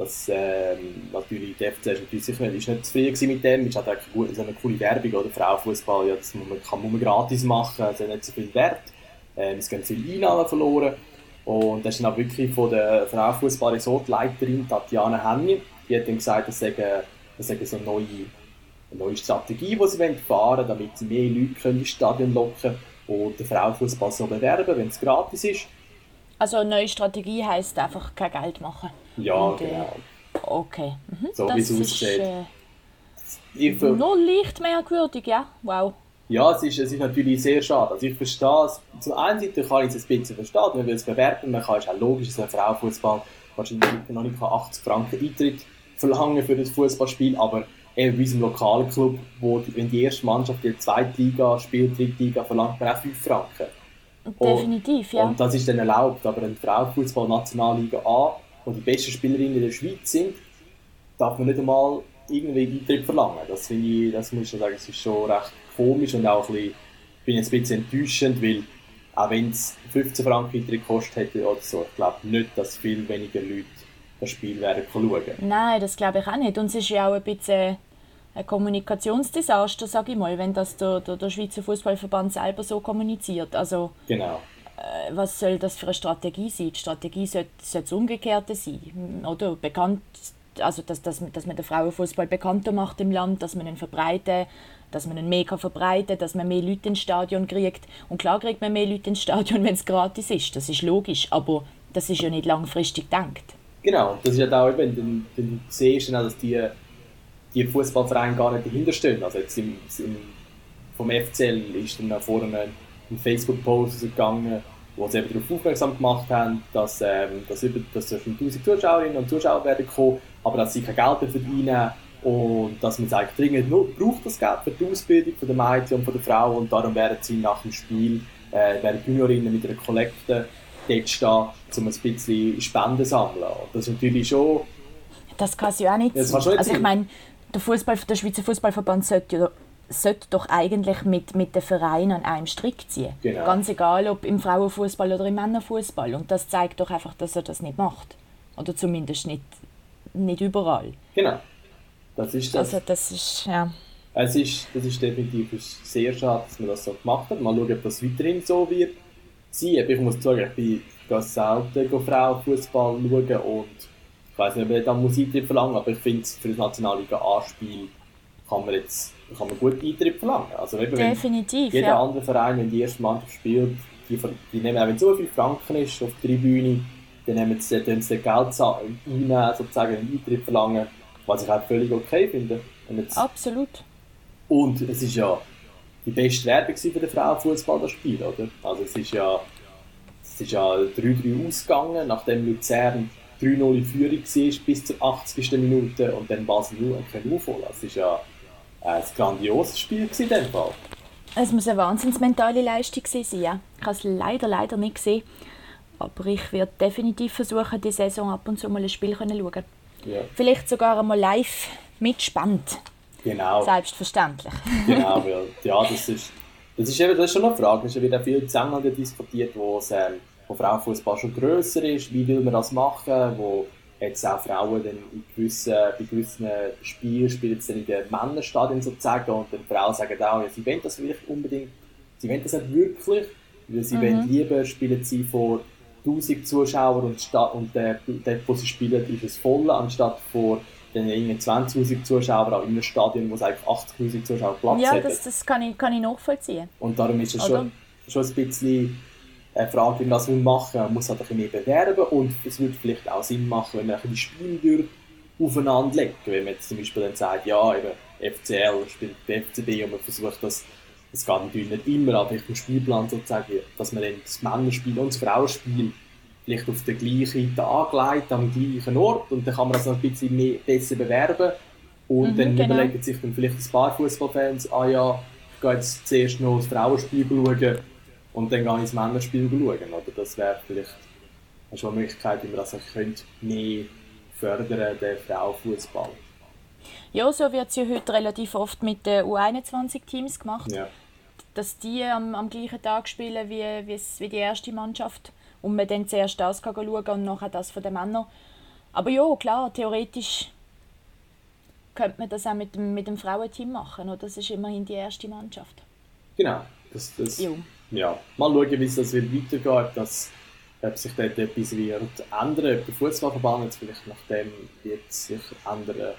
dass ähm, natürlich der FCL ist natürlich sicher ist nicht zufrieden mit dem, ist halt eigentlich so eine coole Werbung, oder? Frauenfußball, ja, das muss man, kann, man gratis machen, es hat nicht so viel Wert, ähm, es gehen viele Einnahmen verloren. Und das ist dann auch wirklich von der Frauenfußball-Resortleiterin Tatjana Henny, die hat dann gesagt, das sei, das sei so eine neue, eine neue Strategie, die sie fahren wollen, damit sie mehr Leute können ins Stadion locken und den Frauenfußball so bewerben, wenn es gratis ist. Also eine neue Strategie heisst einfach kein Geld machen. Ja, Und, äh, genau. Okay. Mhm. So wie es aussieht. Äh, nur leicht merkwürdig, ja? Wow. Ja, es ist, es ist natürlich sehr schade. Also ich verstehe es. Zum einen Seite kann ich es ein bisschen verstehen, man will es bewerben, man kann, ist auch logisch, dass ein Frauenfußball wahrscheinlich noch nicht 80 Franken Eintritt verlangen für das Fußballspiel, aber eben bei unserem lokalen Club, wo die, wenn die erste Mannschaft die zweite Liga spielt, dritte Liga, verlangt man auch 5 Franken. Definitiv, ja. Und das ist dann erlaubt, aber ein Frauenfußball Nationalliga A, wo die besten Spielerinnen in der Schweiz sind, darf man nicht einmal irgendwie Eintritt verlangen. Das finde ich, das muss ich sagen, es ist schon recht komisch und auch ein bisschen, bin jetzt ein bisschen enttäuschend, weil auch wenn es 15 Franken Eintritt gekostet hätte oder so, ich glaube nicht, dass viel weniger Leute das Spiel werden schauen. Nein, das glaube ich auch nicht. Und es ist ja auch ein bisschen ein Kommunikationsdesaster, sage ich mal, wenn das der, der, der Schweizer Fußballverband selber so kommuniziert. Also Genau. Äh, was soll das für eine Strategie sein? Die Strategie sollte, sollte das Umgekehrte sein, oder? Bekannt, also dass, dass, dass man den Frauenfußball bekannter macht im Land, dass man ihn verbreitet, dass man ihn mehr kann dass man mehr Leute ins Stadion kriegt. Und klar kriegt man mehr Leute ins Stadion, wenn es gratis ist, das ist logisch, aber das ist ja nicht langfristig gedacht. Genau, das ist ja auch eben, dann, dann siehst du dann dass die, die Fußballvereine gar nicht dahinter stehen. Also jetzt im, im, vom FCL ist dann vorne ein Facebook-Post gegangen, wo sie eben darauf aufmerksam gemacht haben, dass, ähm, dass, über, dass da schon 1000 Zuschauerinnen und Zuschauer werden kommen, aber dass sie kein Geld verdienen und dass man eigentlich dringend nur braucht, das Geld für die Ausbildung von der Mädchen und von der Frau und darum werden sie nach dem Spiel, äh, werden die Juniorinnen mit einer Kollekte dort stehen, um ein bisschen Spenden zu sammeln. Und das ist natürlich schon, Das kann es ja auch nicht Ja, sein. nicht Also ich meine, der, Fußball, der Schweizer Fußballverband sollte, ja, sollte doch eigentlich mit, mit den Vereinen an einem Strick ziehen. Genau. Ganz egal, ob im Frauenfußball oder im Männerfußball. Und das zeigt doch einfach, dass er das nicht macht. Oder zumindest nicht, nicht überall. genau, das ist das. Also das ist, ja. Es ist, das ist definitiv sehr schade, dass man das so gemacht hat. Mal schauen, ob das weiterhin so wird. Aber Ich muss sagen, ich bin ganz selten Frauenfußball schauen und ich weiß nicht, ob ich da muss Eintritt verlangen aber ich finde, für das Nationalliga A-Spiel kann man jetzt kann man gut Eintritt verlangen. Also eben, wenn Definitiv, jeder ja. andere Verein, wenn die erste Mannschaft spielt, die, die nehmen auch wenn so viel Franken ist auf der Tribüne, dann nehmen sie, dann sie Geld einnehmen, sozusagen einen Eintritt verlangen, was ich auch völlig okay finde. Absolut. und es ist ja die beste Werbung für den Frauenfußball, das Spiel, oder? Also es ist ja, es ist ja 3-3 ausgegangen, nachdem Luzern 3-0 in Führung war bis zur 80. Minute und dann Basel nur können aufholen. Es war ja ein grandioses Spiel in dem Fall. Es muss eine wahnsinns mentale Leistung sein. Ja. Ich habe es leider, leider nicht gesehen. Aber ich werde definitiv versuchen, die Saison ab und zu mal ein Spiel zu schauen. Ja. Vielleicht sogar einmal live mitspannt. Genau. Selbstverständlich. genau, ja, ja das, ist, das, ist eben, das ist schon eine Frage. Es wird viel Zusammenhang diskutiert, wo, es, ähm, wo Frauenfußball schon grösser ist. Wie will man das machen? Wo jetzt auch Frauen dann in gewissen, bei gewissen Spielen spielen sie dann in den Männerstadien sozusagen und dann Frauen sagen auch, ja, sie wollen das vielleicht unbedingt, sie wollen das nicht wirklich, weil sie mhm. wollen lieber spielen sie vor 1000 Zuschauern und, und äh, dort, wo sie spielen, ist es voll, anstatt vor den 20'000 Zuschauern auch in einem Stadion, wo es eigentlich 80'000 Zuschauer Platz Ja, das, das kann, ich, kann ich nachvollziehen. Und darum ist es schon, schon ein bisschen eine Frage, wie man das machen will. Man muss halt ein bisschen mehr bewerben und es würde vielleicht auch Sinn machen, wenn man die Spiele aufeinander legt. Wenn man jetzt zum Beispiel dann sagt, ja, eben FCL spielt die FCB und man versucht das, das geht natürlich nicht immer, aber ich im Spielplan sozusagen, dass man dann das Männerspiel und das Frauenspiel vielleicht auf den gleichen Tag legt, am gleichen Ort und dann kann man das noch ein bisschen mehr, besser bewerben und mhm, dann genau. überlegen sich dann vielleicht ein paar Fußballfans, ah ja, ich gehe jetzt zuerst noch das Frauenspiel schauen und dann gehe ich ins Männerspiel schauen. Oder das wäre vielleicht schon eine Möglichkeit, wie man das könnte mehr fördern, den Frauenfußball. Ja, so wird es ja heute relativ oft mit den U21-Teams gemacht. Ja. Dass die am, am gleichen Tag spielen wie, wie die erste Mannschaft. Und man dann zuerst das kann schauen und nachher das von den Männern. Aber ja, klar, theoretisch könnte man das auch mit dem, mit dem Frauenteam machen. Oder? Das ist immerhin die erste Mannschaft. Genau. Das, das, ja, mal schauen, wie es das wird weitergeht, dass, ob sich dort etwas wird ändern, ob der Fußballverband jetzt vielleicht nach dem wird sich ändern,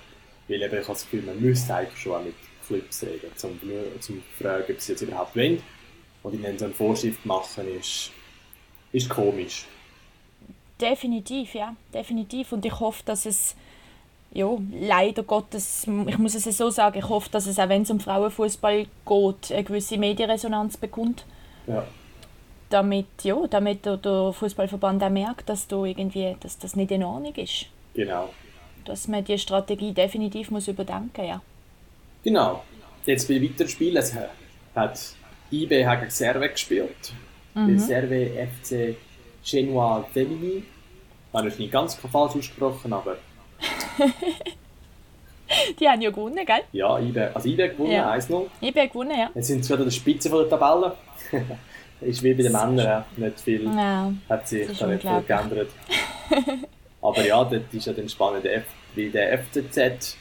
weil eben ich habe das Gefühl, man müsste eigentlich schon mit Clubs reden, um zu fragen, ob sie jetzt überhaupt wollen. Und ihnen so eine Vorschrift machen, ist, ist komisch. Definitiv, ja, definitiv. Und ich hoffe, dass es ja, leider Gottes, ich muss es so sagen, ich hoffe, dass es auch wenn es um Frauenfußball geht, eine gewisse Medienresonanz bekommt. Ja. Damit, ja, damit der, der Fußballverband auch merkt, dass, da irgendwie, dass das nicht in Ordnung ist. Genau. Dass man die Strategie definitiv muss überdenken ja. Genau. Jetzt bei weiteren Spielen hat IB gegen Serve gespielt. Mhm. Serve FC Genoa Femini. Ich habe nicht ganz falsch ausgesprochen, aber... Die haben ja gewonnen, gell? Ja, IB, also IB gewonnen, ja. 1-0. IB gewonnen, ja. Jetzt sind sie wieder an der Spitze von der Tabelle. ist wie bei den Männern, ja. nicht viel ja, hat sich da nicht viel geändert. Aber ja, das ist ja dann spannend, wie der FCZ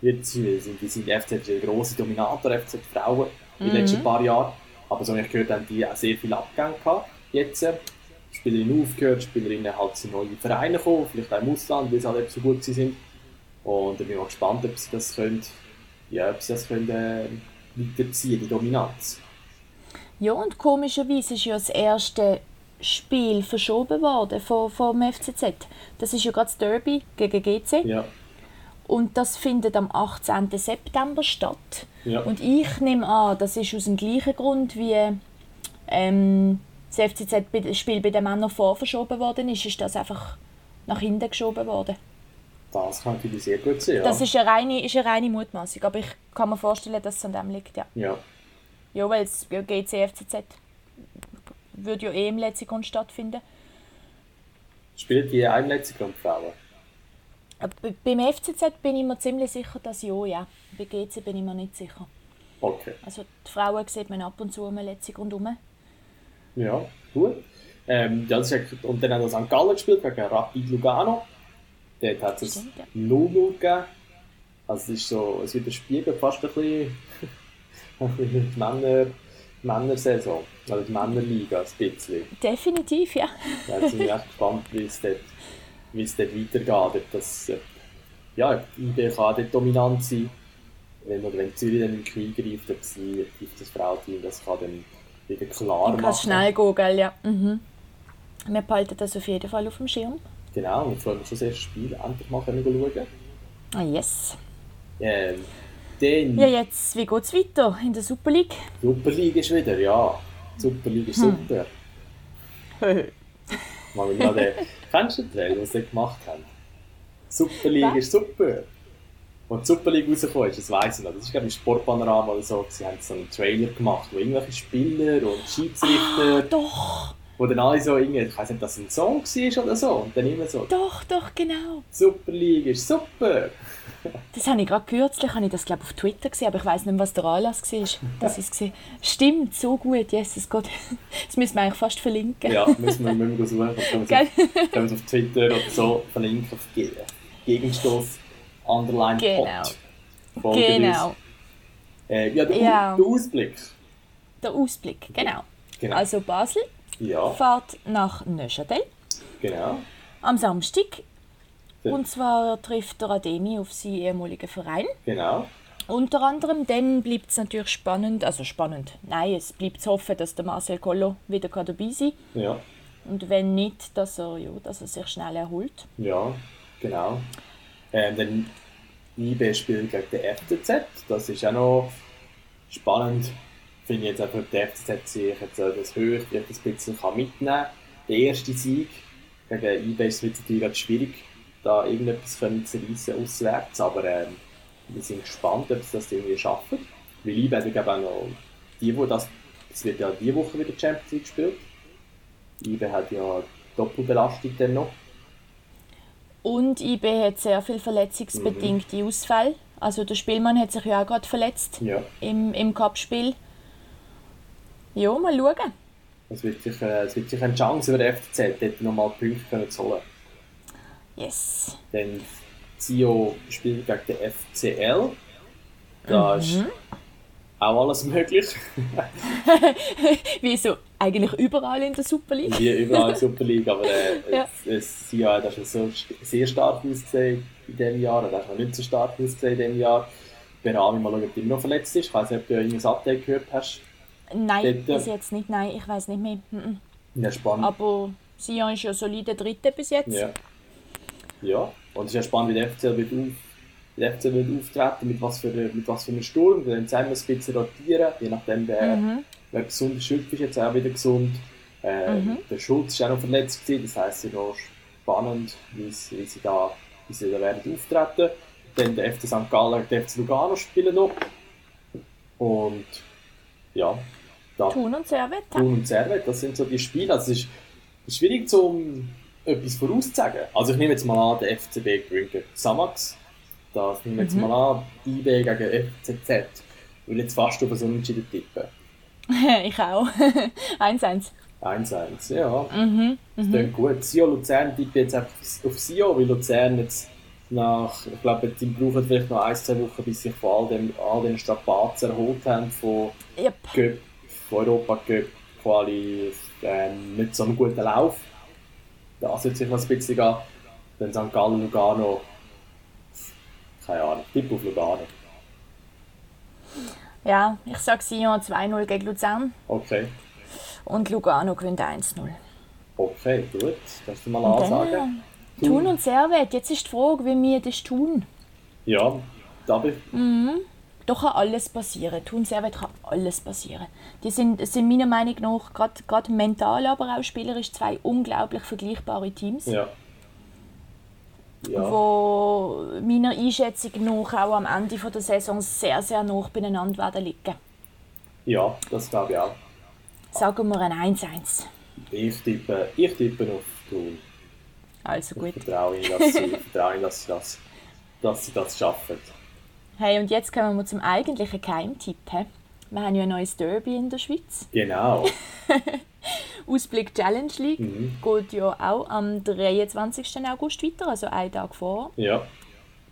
wird sie, sind die sind FCZ ist ein grosser Dominator, FCZ Frauen in den mhm. letzten paar Jahren. Aber so wie ich gehört haben die auch sehr viel Abgänge gehabt. Jetzt äh, Spielerinnen aufgehört, Spielerinnen halt zu neuen Vereinen gekommen, vielleicht auch im Ausland, weil sie halt eben so gut sind. Und ich bin mal gespannt, ob sie das können, ja, ob sie das können, äh, weiterziehen, die Dominanz. Ja, und komischerweise ist ja das erste Spiel verschoben worden vom, vom FCZ. Das ist ja gerade das Derby gegen GC. Ja. Und das findet am 18. September statt. Ja. Und ich nehme an, das ist aus dem gleichen Grund wie ähm, das FCZ-Spiel bei den Männern vorverschoben worden ist, ist das einfach nach hinten geschoben worden. Das kann natürlich sehr gut sein. Ja. Das ist eine reine, ist eine reine Mutmaßung, aber ich kann mir vorstellen, dass es an dem liegt. Ja. ja. Ja, weil das GCFCZ würde ja eh im Letzigrund stattfinden. Spielt die auch im Letzigrund Frauen? Beim FCZ bin ich mir ziemlich sicher, dass ja, ja. Bei GC bin ich mir nicht sicher. Okay. Also die Frauen sieht man ab und zu um Letzigrund herum. Ja, gut. Ähm, ja, und dann hat er St. Gallen gespielt gegen Rapid Lugano. Dort hat es 0 gegeben. Also es ist so, es widerspiegelt fast ein bisschen die Männer, Männersaison, also die Männerliga ein bisschen. Definitiv, ja. ja jetzt bin ich echt gespannt, wie es dort, wie es dort weitergeht. Das, ja, IB kann dort dominant sein. Wenn, oder wenn Zürich dann im Knie greift, ob sie das Frauenteam, das kann dann wieder klar machen. Kann schnell gehen, gell? ja. Mhm. Wir behalten das auf jeden Fall auf dem Schirm. Genau, und ich freue mich schon sehr, das Spiel endlich mal schauen Ah, yes. Ähm, Dann, Ja, jetzt, wie geht es weiter in der Super League? Super League ist wieder, ja. Super League ist super. Mal wieder den, kennst du den Trailer, was sie gemacht haben? Super League Was? ist super. Als die Super League rausgekommen ist, das weiss ich noch, das ist glaube ich im Sportpanorama oder so, sie haben so einen Trailer gemacht, wo irgendwelche Spieler und Schiedsrichter, Doch, wo dann alle so irgendwie, ich weiss nicht, ob das ein Song war oder so, und dann immer so, doch, doch, genau. Super League ist super. Das habe ich gerade kürzlich, habe ich das glaube auf Twitter gesehen, aber ich weiß nicht mehr, was der Anlass war. Das ist gesehen. Stimmt, so gut, Jesus Gott. Das müssen wir eigentlich fast verlinken. Ja, müssen wir, müssen wir suchen, können wir auf, können wir es auf Twitter oder so verlinken, auf Ge Gegenstoß, Underline Genau. Pod. Genau. Äh, ja, der, Ja. Der Ausblick. der Ausblick, genau. Genau. Also Basel ja, fährt nach Neuchâtel genau. am Samstag. Ja. Und zwar trifft der Ademi auf seinen ehemaligen Verein. Genau. Unter anderem, dann bleibt es natürlich spannend, also spannend, nein, es bleibt zu hoffen, dass der Marcel Collo wieder dabei sein kann. Ja, Und wenn nicht, dass er, ja, dass er sich schnell erholt. ja, genau. Ähm, dann IB spielt gegen den FCZ. Das ist auch noch spannend. Finde ich jetzt einfach, der FCZ sich jetzt äh, das höher vielleicht ein bisschen kann mitnehmen kann. Der erste Sieg gegen IB ist es natürlich schwierig, da irgendetwas können zu reissen auswärts. Aber ähm, wir sind gespannt, ob sie das irgendwie schaffen. Weil IB hat glaube ich, auch noch die Woche, das, es wird ja diese Woche wieder Champions League gespielt. IB hat ja Doppelbelastung dann noch. Und IB hat sehr viel verletzungsbedingte Ausfälle. Also der Spielmann hat sich ja auch gerade verletzt Ja. im, im Cup-Spiel. Ja, mal schauen. Es wird sicher, es wird sicher eine Chance für den FCZ, dort nochmal Punkte können zu holen. Yes. Dann Zio spielt gegen den FCL. Da ist auch alles möglich. Wie so eigentlich überall in der Super League. Wie überall in der Super League. Aber äh, Ja. es, Zio hat schon so sehr stark ausgesehen in diesem Jahr. Er hat noch nicht so stark ausgesehen in diesem Jahr. Berami mal schauen, ob er immer noch verletzt ist. Ich weiß nicht, ob du irgendein Update gehört hast. Nein, bis jetzt nicht. Nein, ich weiß nicht mehr. Mhm. Ja, spannend. Aber Sion ist ja solide Dritte bis jetzt. Ja. ja. Und es ist ja spannend, wie der FCL wird, auf, der FCL wird auftreten, mit was für, mit was für einem Sturm. Dann zusammen ein bisschen rotieren, je nachdem, wer, wer gesund ist. Schüpf ist jetzt auch wieder gesund. Ähm, Der Schulz ist auch noch verletzt gewesen, das heisst, es ist noch spannend, wie, sie- wie, sie da, wie sie da werden auftreten. Dann der FC St. Gallen der FC Lugano spielen noch. Und ja, da Thun und Servet. Thun und Servet, das sind so die Spiele. Also es ist schwierig, um etwas vorauszusagen. Also ich nehme jetzt mal an, der FCB gewinnt gegen Samax. Das nehme ich jetzt mal an, IB gegen FCZ. Ich will jetzt fast über so Unentschieden tippen. ich auch. 1-1. 1-1, ja. Das klingt gut. Sio Luzern tippe jetzt auf Sio, weil Luzern jetzt nach, ich glaube, die brauchen vielleicht noch ein, zwei Wochen, bis sich von all, dem, all den Strapazen erholt haben, von Yep. Cup, von Europa Cup, Quali, ähm, nicht so einen guten Lauf. Das wird sich noch ein bisschen gehen. Dann St. Gallen, Lugano, keine Ahnung, Tipp auf Lugano. Ja, ich sage Sion 2-0 gegen Luzern Okay, und Lugano gewinnt 1-0. okay, gut. Darfst du mal Und ansagen? dann, Thun und Servet. Jetzt ist die Frage, wie wir das tun. Ja, da bin Da kann alles passieren. Thun Servet kann alles passieren. Die sind, sind meiner Meinung nach gerade mental, aber auch spielerisch zwei unglaublich vergleichbare Teams, Ja. Ja, wo meiner Einschätzung nach auch am Ende der Saison sehr, sehr nah beieinander werden liegen. ja, das glaube ich auch. Sagen wir ein 1-1. Ich tippe, ich tippe auf Thun. Also Ich gut. vertraue ihnen, dass sie, ich vertraue ihnen, dass sie, das, dass sie das schaffen. Hey, und jetzt kommen wir zum eigentlichen Geheimtipp. hä? Wir haben ja ein neues Derby in der Schweiz. Genau. Ausblick Challenge League Mhm. geht ja auch am 23. August weiter, also einen Tag vor Ja,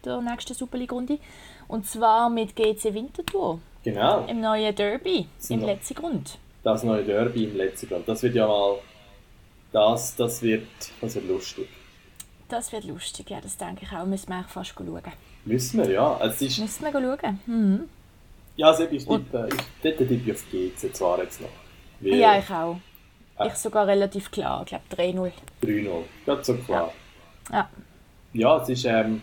der nächsten Super League-Runde. Und zwar mit GC Winterthur genau. im neuen Derby im Ja. letzten Grund. Das neue Derby im letzten Grund. Das wird ja mal. Das, das, wird, das wird lustig. Das wird lustig, ja, das denke ich auch. Müssen wir eigentlich fast schauen. Müssen wir, ja. Es ist, Müssen wir schauen. Hm. ja, also ich tippe, ich, dort tippe ich auf GC zwar jetzt noch. Weil Ja, ich auch. Ah. Ich sogar relativ klar, ich glaube 3-0. 3-0. Ganz so klar. Ja. Ja, es ist, ähm,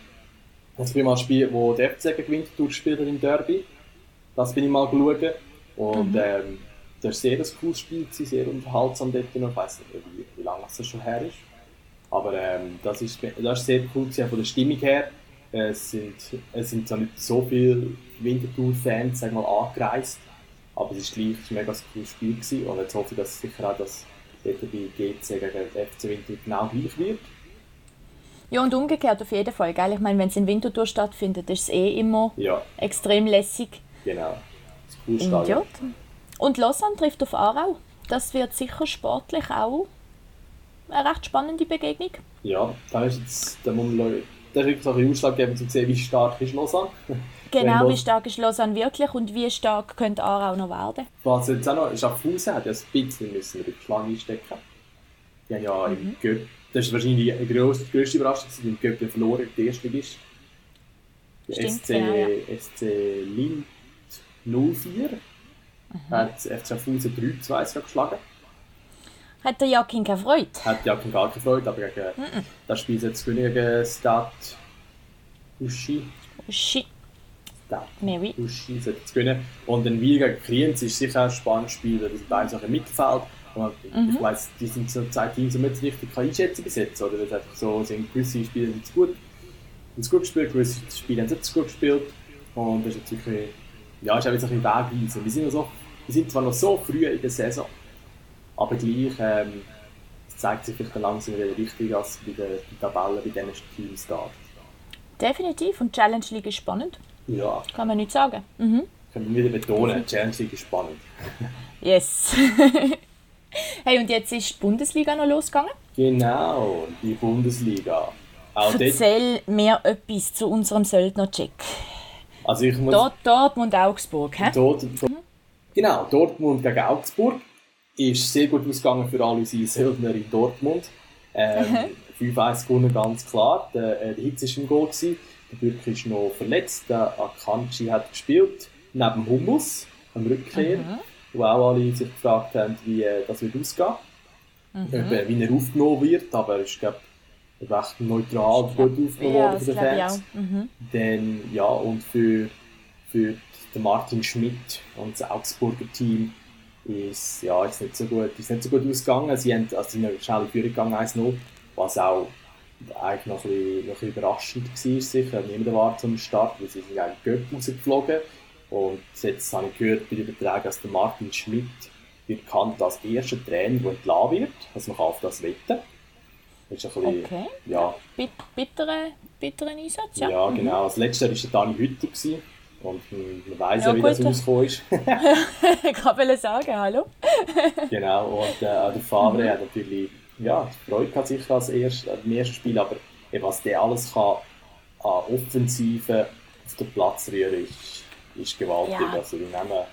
Das ein Spiel, wo der FC gespielt hat im Derby. Das bin ich mal geschaut. Und ähm, das war sehr ein cooles Spiel, sehr unterhaltsam dort noch. Ich weiss nicht, wie, wie lange das schon her ist. Aber ähm, das, ist, das ist sehr cool gewesen, von der Stimmung her. Es sind, es sind zwar nicht so viele Winterthur-Fans mal, angereist, aber es war gleich ein mega cooles Spiel. Gewesen. Und jetzt hoffe ich, dass sicher auch das bei GC gegen FC Winterthur genau gleich wird. Ja, und umgekehrt auf jeden Fall. Gell? Ich meine, wenn es in Winterthur stattfindet, ist es eh immer Ja, extrem lässig. genau. Das ist cool und Lausanne trifft auf Aarau. Das wird sicher sportlich auch eine recht spannende Begegnung. Ja, da ist jetzt, man, schauen. das ist wirklich ein ausschlaggebend, um zu sehen, wie stark ist Lausanne. Genau, wie stark ist Lausanne wirklich und wie stark könnte Aarau noch werden. Was jetzt auch noch, Schaffhausen hat ja ein bisschen müssen Rückschlag einstecken. Die haben ja im Göpp, das ist wahrscheinlich die grösste, die grösste Überraschung, dass im Göpp ja verloren, die erste ist. Der Stimmt, SC, genau, ja. SC Lind 04 Mhm. hat FC Schaffhausen 3-2 sogar geschlagen. Hat der Jakin keine Freude? Hat ja gar keine Freude, aber gegen Mhm. das Spiel ist jetzt gewinnen gegen Stade Uschi. Shit, Stade Mary. Uschi sollte jetzt gewinnen. Und dann Wiel gegen Kriens ist sicher ein spannendes Spiel, weil das beide Sachen im Mittelfeld. Und Mhm. Ich weiss, die sind so zwei Teams, die man jetzt richtig keine Einschätzung besetzen oder das einfach so sind gewisse Spiele sind zu gut, haben gut gespielt, gewisse Spiele haben sie nicht zu gut gespielt. Und das ist jetzt wirklich, ja, ist auch jetzt ein bisschen wegweisend. Wir sind, noch so, wir sind zwar noch so früh in der Saison, aber gleich ähm, zeigt sich vielleicht langsam wieder richtig, dass bei der die Tabelle bei diesen Teams steht. Definitiv. Und die Challenge League ist spannend. Ja, Kann man nicht sagen. Mhm. können wir wieder betonen, die Challenge League ist spannend. Yes. hey, und jetzt ist die Bundesliga noch losgegangen. Genau, die Bundesliga. Auch Erzähl mir etwas zu unserem Söldner-Check. also ich muss, Dort, Dortmund, Augsburg. Hä? Dort, Genau, Dortmund gegen Augsburg ist sehr gut ausgegangen für alle unsere Söldner in Dortmund. Ähm, 5-1 gewonnen, ganz klar. Der, äh, der Hitz war im Goal. Gewesen. Der Bürk ist noch verletzt. Der Akanji hat gespielt, neben Hummus, am Rückkehr. Wo auch alle sich gefragt haben, wie äh, das wird ausgehen Ob, äh, wie er aufgenommen wird. Aber er ist, glaube recht neutral gut aufgenommen Ja, worden das von den ich Fans. Mhm. Dann, ja, und für, für den Martin Schmidt und das Augsburger Team ist ja ist nicht so gut, ist nicht so gut ausgegangen. Sie haben, also sind schnell in Führung gegangen, 1-0, was auch eigentlich noch ein bisschen, noch ein bisschen überraschend war. Sicher. Hat niemand erwartet zum Start, weil sie sind eigentlich Göpp rausgeflogen. Und jetzt habe ich gehört bei den Übertragen, dass der Martin Schmidt wird bekannt als erster Trainer, der entlassen wird. Also man kann auf das wetten. Das ist ein bisschen, Okay. ja, Bit bittere, bitteren Einsatz, ja. ja, genau. Das letzte war der Dani Hütter. gewesen. Und man weiss ja, Ja, wie das rausgekommen ist. ich wollte sagen, hallo. genau. Und äh, der Favre hat natürlich ja, Freude gehabt, sicher als erst, im ersten Spiel. Aber eben, was der alles kann an Offensive auf den Platz rühren ist, ist gewaltig. Ja. Also, wir nehmen,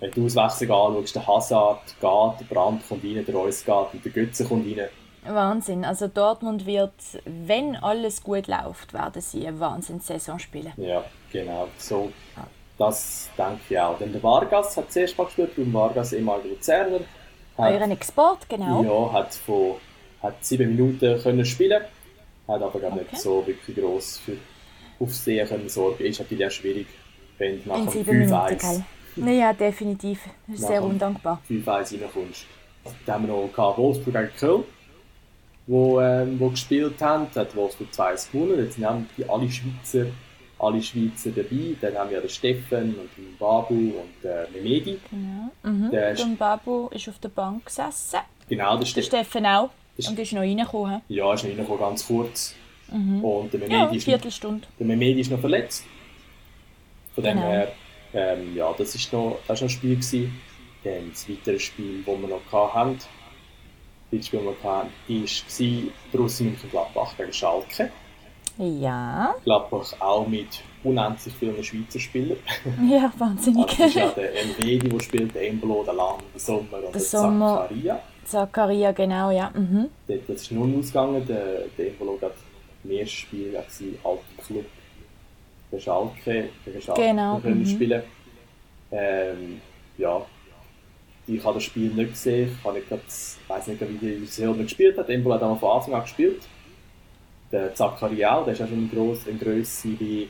wenn du Auswechslung anschaust, der Hazard geht, der Brandt kommt rein, der Reus geht und der Götze kommt rein. Wahnsinn. Also Dortmund wird, wenn alles gut läuft, werden sie eine Wahnsinns-Saison spielen. Ja, genau. So, das denke ich auch. Dann der Vargas hat zuerst mal gespielt, und Vargas, ehemaliger Luzerner. hat- Euren Export, genau. Ja, hat, von, hat sieben Minuten können spielen hat aber glaub, Okay. nicht so wirklich gross für Aufsehen können sorgen. Ist natürlich auch schwierig, wenn du nach dem sieben Minuten, 5-1 gell? Ja, definitiv. Sehr undankbar. 5-1 reinkommst. Dann haben wir noch Wolfsburg gegen Köln, wo, ähm, wo gespielt haben. Da hat Wolfsburg 2 gewonnen. Jetzt haben die alle Schweizer, alle Schweizer dabei. Dann haben wir den Steffen und den Babu und äh, Memedi. Genau. Mhm. Der ist- Und Babu ist auf der Bank gesessen. Genau, der Der Steffen. Auch. Das- Und ist noch reingekommen. Ja, ist noch reingekommen, ganz kurz. Und der Ja, Memedi ist noch Viertelstunde. Der Memedi ist noch verletzt. Von dem Genau. her, ähm, ja, das ist noch, das ist noch ein Spiel gewesen. Dann das weitere Spiel, das wir noch hatten, Spiel, das wir hatten, war Borussia Mönchengladbach gegen Schalke. Ja, Gladbach auch mit unendlich vielen Schweizer Spielern. ja, wahnsinnig. Also ist ja der Elvedi, der spielt, der Embolo, der Lang, der Sommer und der, Sommer. Zakaria. Zakaria, genau, ja. Mhm. Dort- Das ist nun ausgegangen. Der, der Embolo hat im ersten Spiel war alter Club der Schalke gegen Schalke Genau, können mhm. spielen. Ähm, ja, ich habe das Spiel nicht gesehen. Ich nicht grad, weiss nicht, wie die Saison gespielt hat. Embolo hat auch von Anfang an gespielt. der Zachariah, der ist ja schon eine eine Grösse bei,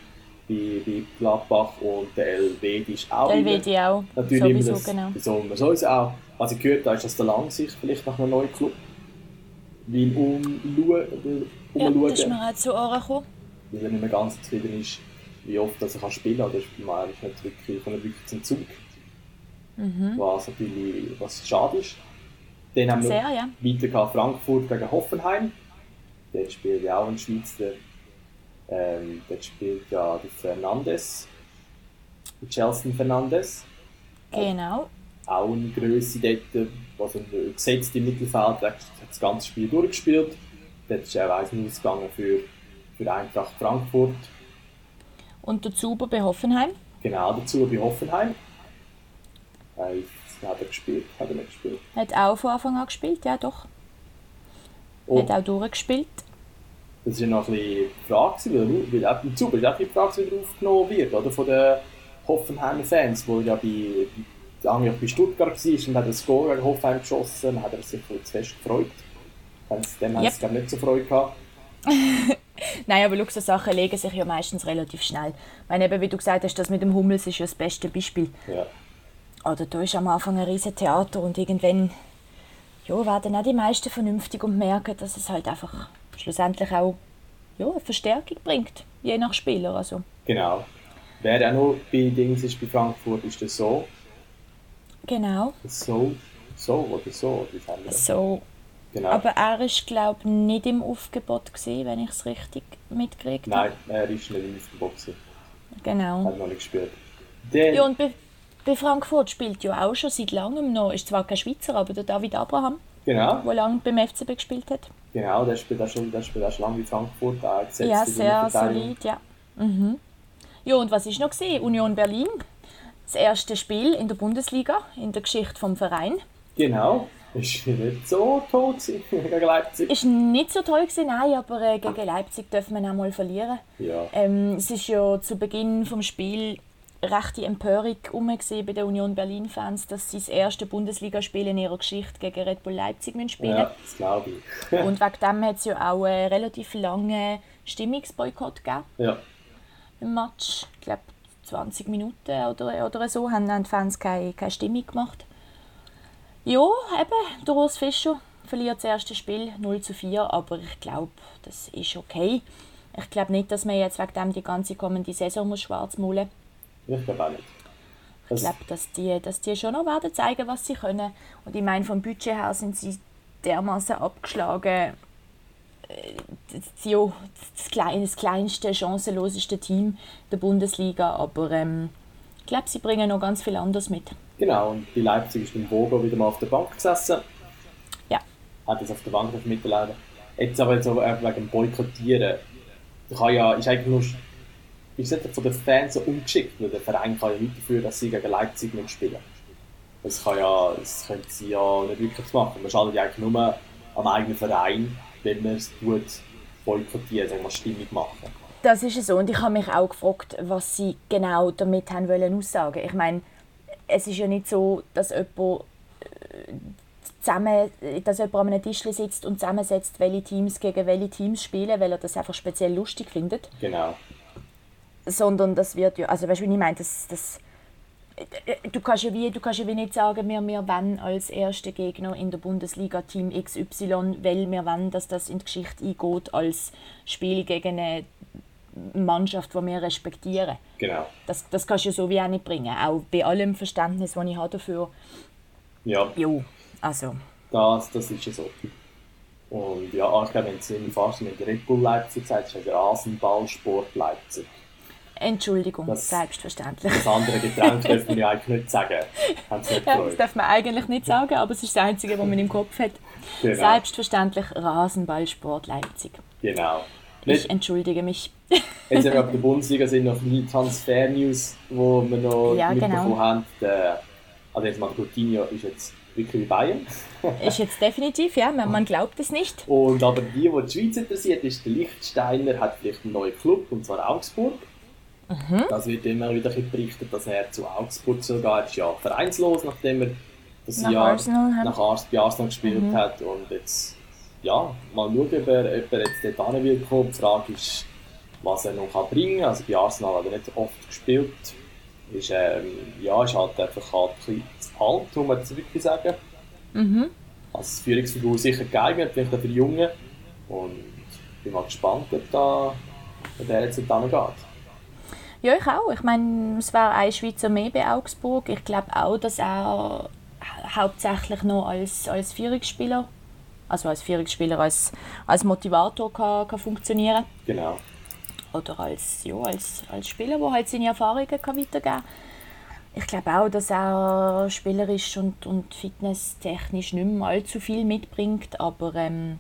bei, bei Gladbach und der Elvedi ist auch Der Elvedi auch. Natürlich Sowieso, das, genau. das Sommer sowieso auch. Was ich gehört habe, ist, dass der Lang sich vielleicht nach einem neuen Club will umschauen. Ja, das ist mir auch zu Ohren gekommen. weil er nicht mehr ganz zufrieden ist, wie oft dass er kann spielen kann. Oder ist eigentlich nicht wirklich, kommt er wirklich zum Zug. Mhm. Was natürlich was schade ist. Dann haben wir Sehr, ja. weiter Frankfurt gegen Hoffenheim. Dort spielt ja auch ein Schweizer. Ähm, dort spielt ja der Fernandes. Der Chelsea Fernandes. Genau. Auch eine Größe dort, also ein gesetzt im Mittelfeld, er hat das ganze Spiel durchgespielt. Dort ist er auch 1 ausgegangen für, für Eintracht Frankfurt. Und der Zuber bei Hoffenheim. Genau dazu bei Hoffenheim. Äh, hat er gespielt? Hat er nicht gespielt? Hat auch von Anfang an gespielt, ja doch. Oh, Hat auch durchgespielt. das war ja noch ein bisschen die Frage, weil, weil auch beim Zuber ist auch die Frage, wie er aufgenommen wird, oder? Von den Hoffenheimer Fans, wo ja bei, eigentlich bei Stuttgart war und hat ein Goal gegen Hoffenheim geschossen, hat er sich ein zu fest gefreut. Dem hat Yep. es glaub ich, nicht so Freude gehabt. Nein, aber Luxussachen legen sich ja meistens relativ schnell. Ich meine, eben, wie du gesagt hast, das mit dem Hummels ist ja das beste Beispiel. Ja. Oder da ist am Anfang ein riesen Theater und irgendwann ja, werden auch die meisten vernünftig und merken, dass es halt einfach schlussendlich auch ja, eine Verstärkung bringt, je nach Spieler. Also, Genau. Wer auch noch bei Dings ist, bei Frankfurt, ist der So. genau. So, so oder so, oder wie wir? So. Genau. Aber er ist, glaube ich, nicht im Aufgebot, gewesen, wenn ich es richtig mitgekriegt habe. Nein, er ist nicht im Aufgebot, Genau. hat noch nicht gespielt. Dann, Ja, und bei, Frankfurt spielt ja auch schon seit langem noch, ist zwar kein Schweizer, aber der David Abraham, genau, der lange beim FCB gespielt hat. genau, der spielt auch schon, der spielt auch schon lange bei Frankfurt, auch gesetzt Ja, sehr solid, ja. Mhm. Ja, und was ist noch gesehen? Union Berlin, das erste Spiel in der Bundesliga, in der Geschichte vom Verein. Genau, ist nicht so gewesen gegen Leipzig. Ist nicht so toll gewesen, nein, aber äh, gegen Leipzig dürfen wir auch mal verlieren. Ja, Ähm, es ist ja zu Beginn vom Spiel rechte Empörung bei den Union Berlin Fans, dass sie das erste Bundesligaspiel in ihrer Geschichte gegen Red Bull Leipzig spielen. ja das glaube ich. Und wegen dem hat es ja auch einen relativ langen Stimmungsboykott gegeben ja, im Match. Ich glaube 20 Minuten oder, oder so haben haben die Fans keine, keine Stimmung gemacht. Ja, eben, der Urs Fischer verliert das erste Spiel 0 zu 4, aber ich glaube, das ist okay. Ich glaube nicht, dass man jetzt wegen dem die ganze kommende Saison muss schwarz maulen ich glaube auch nicht. Ich Das, glaube, dass die, dass die schon noch werden zeigen, was sie können. Und ich meine, vom Budget her sind sie dermaßen abgeschlagen. Äh, das- Ja, das, kleine, das kleinste, chancenloseste Team der Bundesliga. Aber ähm, ich glaube, sie bringen noch ganz viel anderes mit. genau, und bei Leipzig ist dann Bogo wieder mal auf der Bank gesessen. Ja. Hat jetzt auf der Bank miterleben. Jetzt aber jetzt aber äh, wegen dem Boykottieren. Da kann ja, ist eigentlich nur ist nicht von den Fans so ungeschickt, weil der Verein kann ja weiterführen, dass sie gegen Leipzig nicht spielen. Das kann ja, das können sie ja nicht wirklich machen. Man schadet ja eigentlich nur am eigenen Verein, wenn man es tut, boykottieren, sagen wir, Stimmung machen. Das ist es so. Und ich habe mich auch gefragt, was sie genau damit haben wollen aussagen. Ich meine, es ist ja nicht so, dass jemand äh, zusammen, dass jemand an einem Tisch sitzt und zusammensetzt, welche Teams gegen welche Teams spielen, weil er das einfach speziell lustig findet. Genau. Sondern das wird ja, also weißt du, wie ich meine, das, das, du, kannst ja wie, du kannst ja wie nicht sagen, wir, wir wollen als erster Gegner in der Bundesliga Team XY, weil wir wollen, dass das in die Geschichte eingeht als Spiel gegen eine Mannschaft, die wir respektieren. Genau. Das, das kannst du ja so wie auch nicht bringen. Auch bei allem Verständnis, das ich habe dafür. Ja, Jo, also. das, das ist ja so. Und ja, glaube, wenn es irgendwie fast mit Red Bull Leipzig sagt, ist es Rasenballsport Leipzig. Entschuldigung, Das- selbstverständlich. Das andere Getränk dürfen wir ja eigentlich nicht sagen. Nicht Ja, das darf man eigentlich nicht sagen, aber es ist das Einzige, was man im Kopf hat. Genau. Selbstverständlich Rasenballsport Leipzig. genau. Ich Nicht, entschuldige mich. jetzt haben wir auf der Bundesliga sind noch viele Transfer-News, die wir noch Ja, mitbekommen genau. haben. Der, also jetzt mal Coutinho ist jetzt wirklich bei Bayern. Ist jetzt definitiv, ja, man, man glaubt es nicht. Und aber die, die die Schweiz interessiert, ist der Lichtsteiner hat vielleicht einen neuen Club, und zwar Augsburg. Mhm. Das wird immer wieder berichtet, dass er zu Augsburg soll gehen. Er ist ja vereinslos, nachdem er das Nach Jahr Arsenal nach Ars bei Arsenal gespielt Mhm. hat. Und jetzt ja, mal schauen, ob er, ob er jetzt dort hin kommen. Die Frage ist, was er noch kann bringen kann. Also bei Arsenal hat er nicht oft gespielt. Ist, ähm, ja, ist halt einfach halt ein bisschen zu alt, man jetzt wirklich sagen. Mhm. Als Führungsfigur sicher geeignet, vielleicht auch für die Jungen. Und ich bin mal gespannt, ob da ob der jetzt dann geht. Ja, ich auch. Ich meine, es wäre ein Schweizer mehr bei Augsburg. Ich glaube auch, dass er hauptsächlich noch als, als Führungsspieler, also als Führungsspieler, als, als Motivator kann, kann funktionieren Genau. Oder als, ja, als, als Spieler, der halt seine Erfahrungen kann weitergeben kann. Ich glaube auch, dass er spielerisch und, und fitnesstechnisch nicht mehr allzu viel mitbringt. Aber ähm,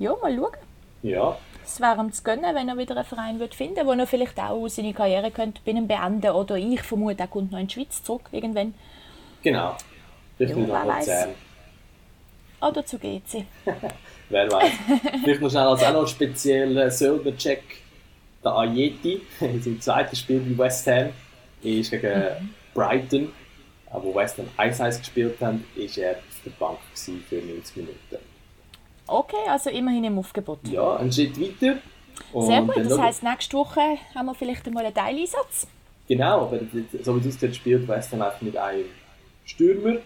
ja, mal schauen. Ja, Es wäre ihm zu gönnen, wenn er wieder einen Verein wird finden würde, wo er vielleicht auch seine Karriere könnte bei ihm beenden Oder ich vermute, er kommt noch in die Schweiz zurück irgendwann. genau. Ja, wer weiß. Oder zu GC. Wer weiß. Vielleicht noch schnell als auch noch einen speziellen Söldner-Check. Der Ayeti, in seinem zweiten Spiel bei West Ham, ist gegen Mhm. Brighton, wo West Ham 1-1 gespielt haben, ist er auf der Bank für 90 Minuten. Okay, also immerhin im Aufgebot. Ja, ein Schritt weiter. Und Sehr gut, dann das heisst, nächste Woche haben wir vielleicht einmal einen Teileinsatz. Genau, aber so wie es aussieht, spielt West Ham einfach mit einem Stürmer.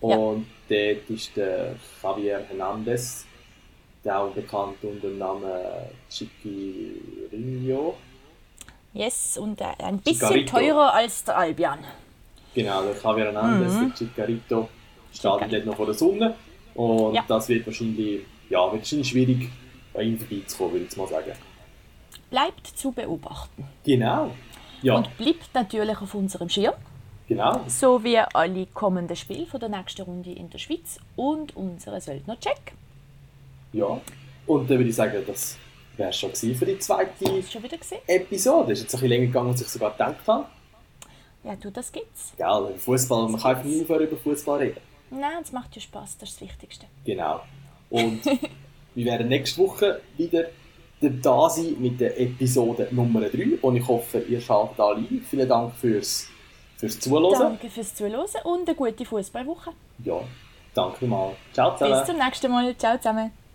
Ja. Und dort ist der Javier Hernandez, der auch bekannt unter dem Namen Chiquirinho. Yes, und äh, ein bisschen Chigarito. teurer als der Albion. Genau, der Javier Hernandez, Mhm. der Chicarito, steht Chicarito. dort noch vor der Sonne. Und Ja. das wird wahrscheinlich, ja, wird wahrscheinlich schwierig, an ihm vorbeizukommen, würde ich mal sagen. Bleibt zu beobachten. Genau. Ja, Und bleibt natürlich auf unserem Schirm. genau. So wie alle kommenden Spiele von der nächsten Runde in der Schweiz und unseren Söldner-Check. Ja. Und dann würde ich sagen, das wäre schon für die zweite schon wieder gesehen? Episode. Es ist jetzt ein bisschen länger gegangen, als ich sogar gedacht habe. Ja, du, das gibt's. Gell, Fußball, man kann einfach nie aufhören über Fußball reden. Nein, es macht ja Spaß, das ist das Wichtigste. Genau. Und wir werden nächste Woche wieder da sein mit der Episode Nummer 3 und ich hoffe, ihr schaltet alle ein. Vielen Dank fürs, fürs Zuhören. Danke fürs Zuhören und eine gute Fußballwoche. Ja, danke mal. Ciao zusammen. Bis zum nächsten Mal. Ciao zusammen.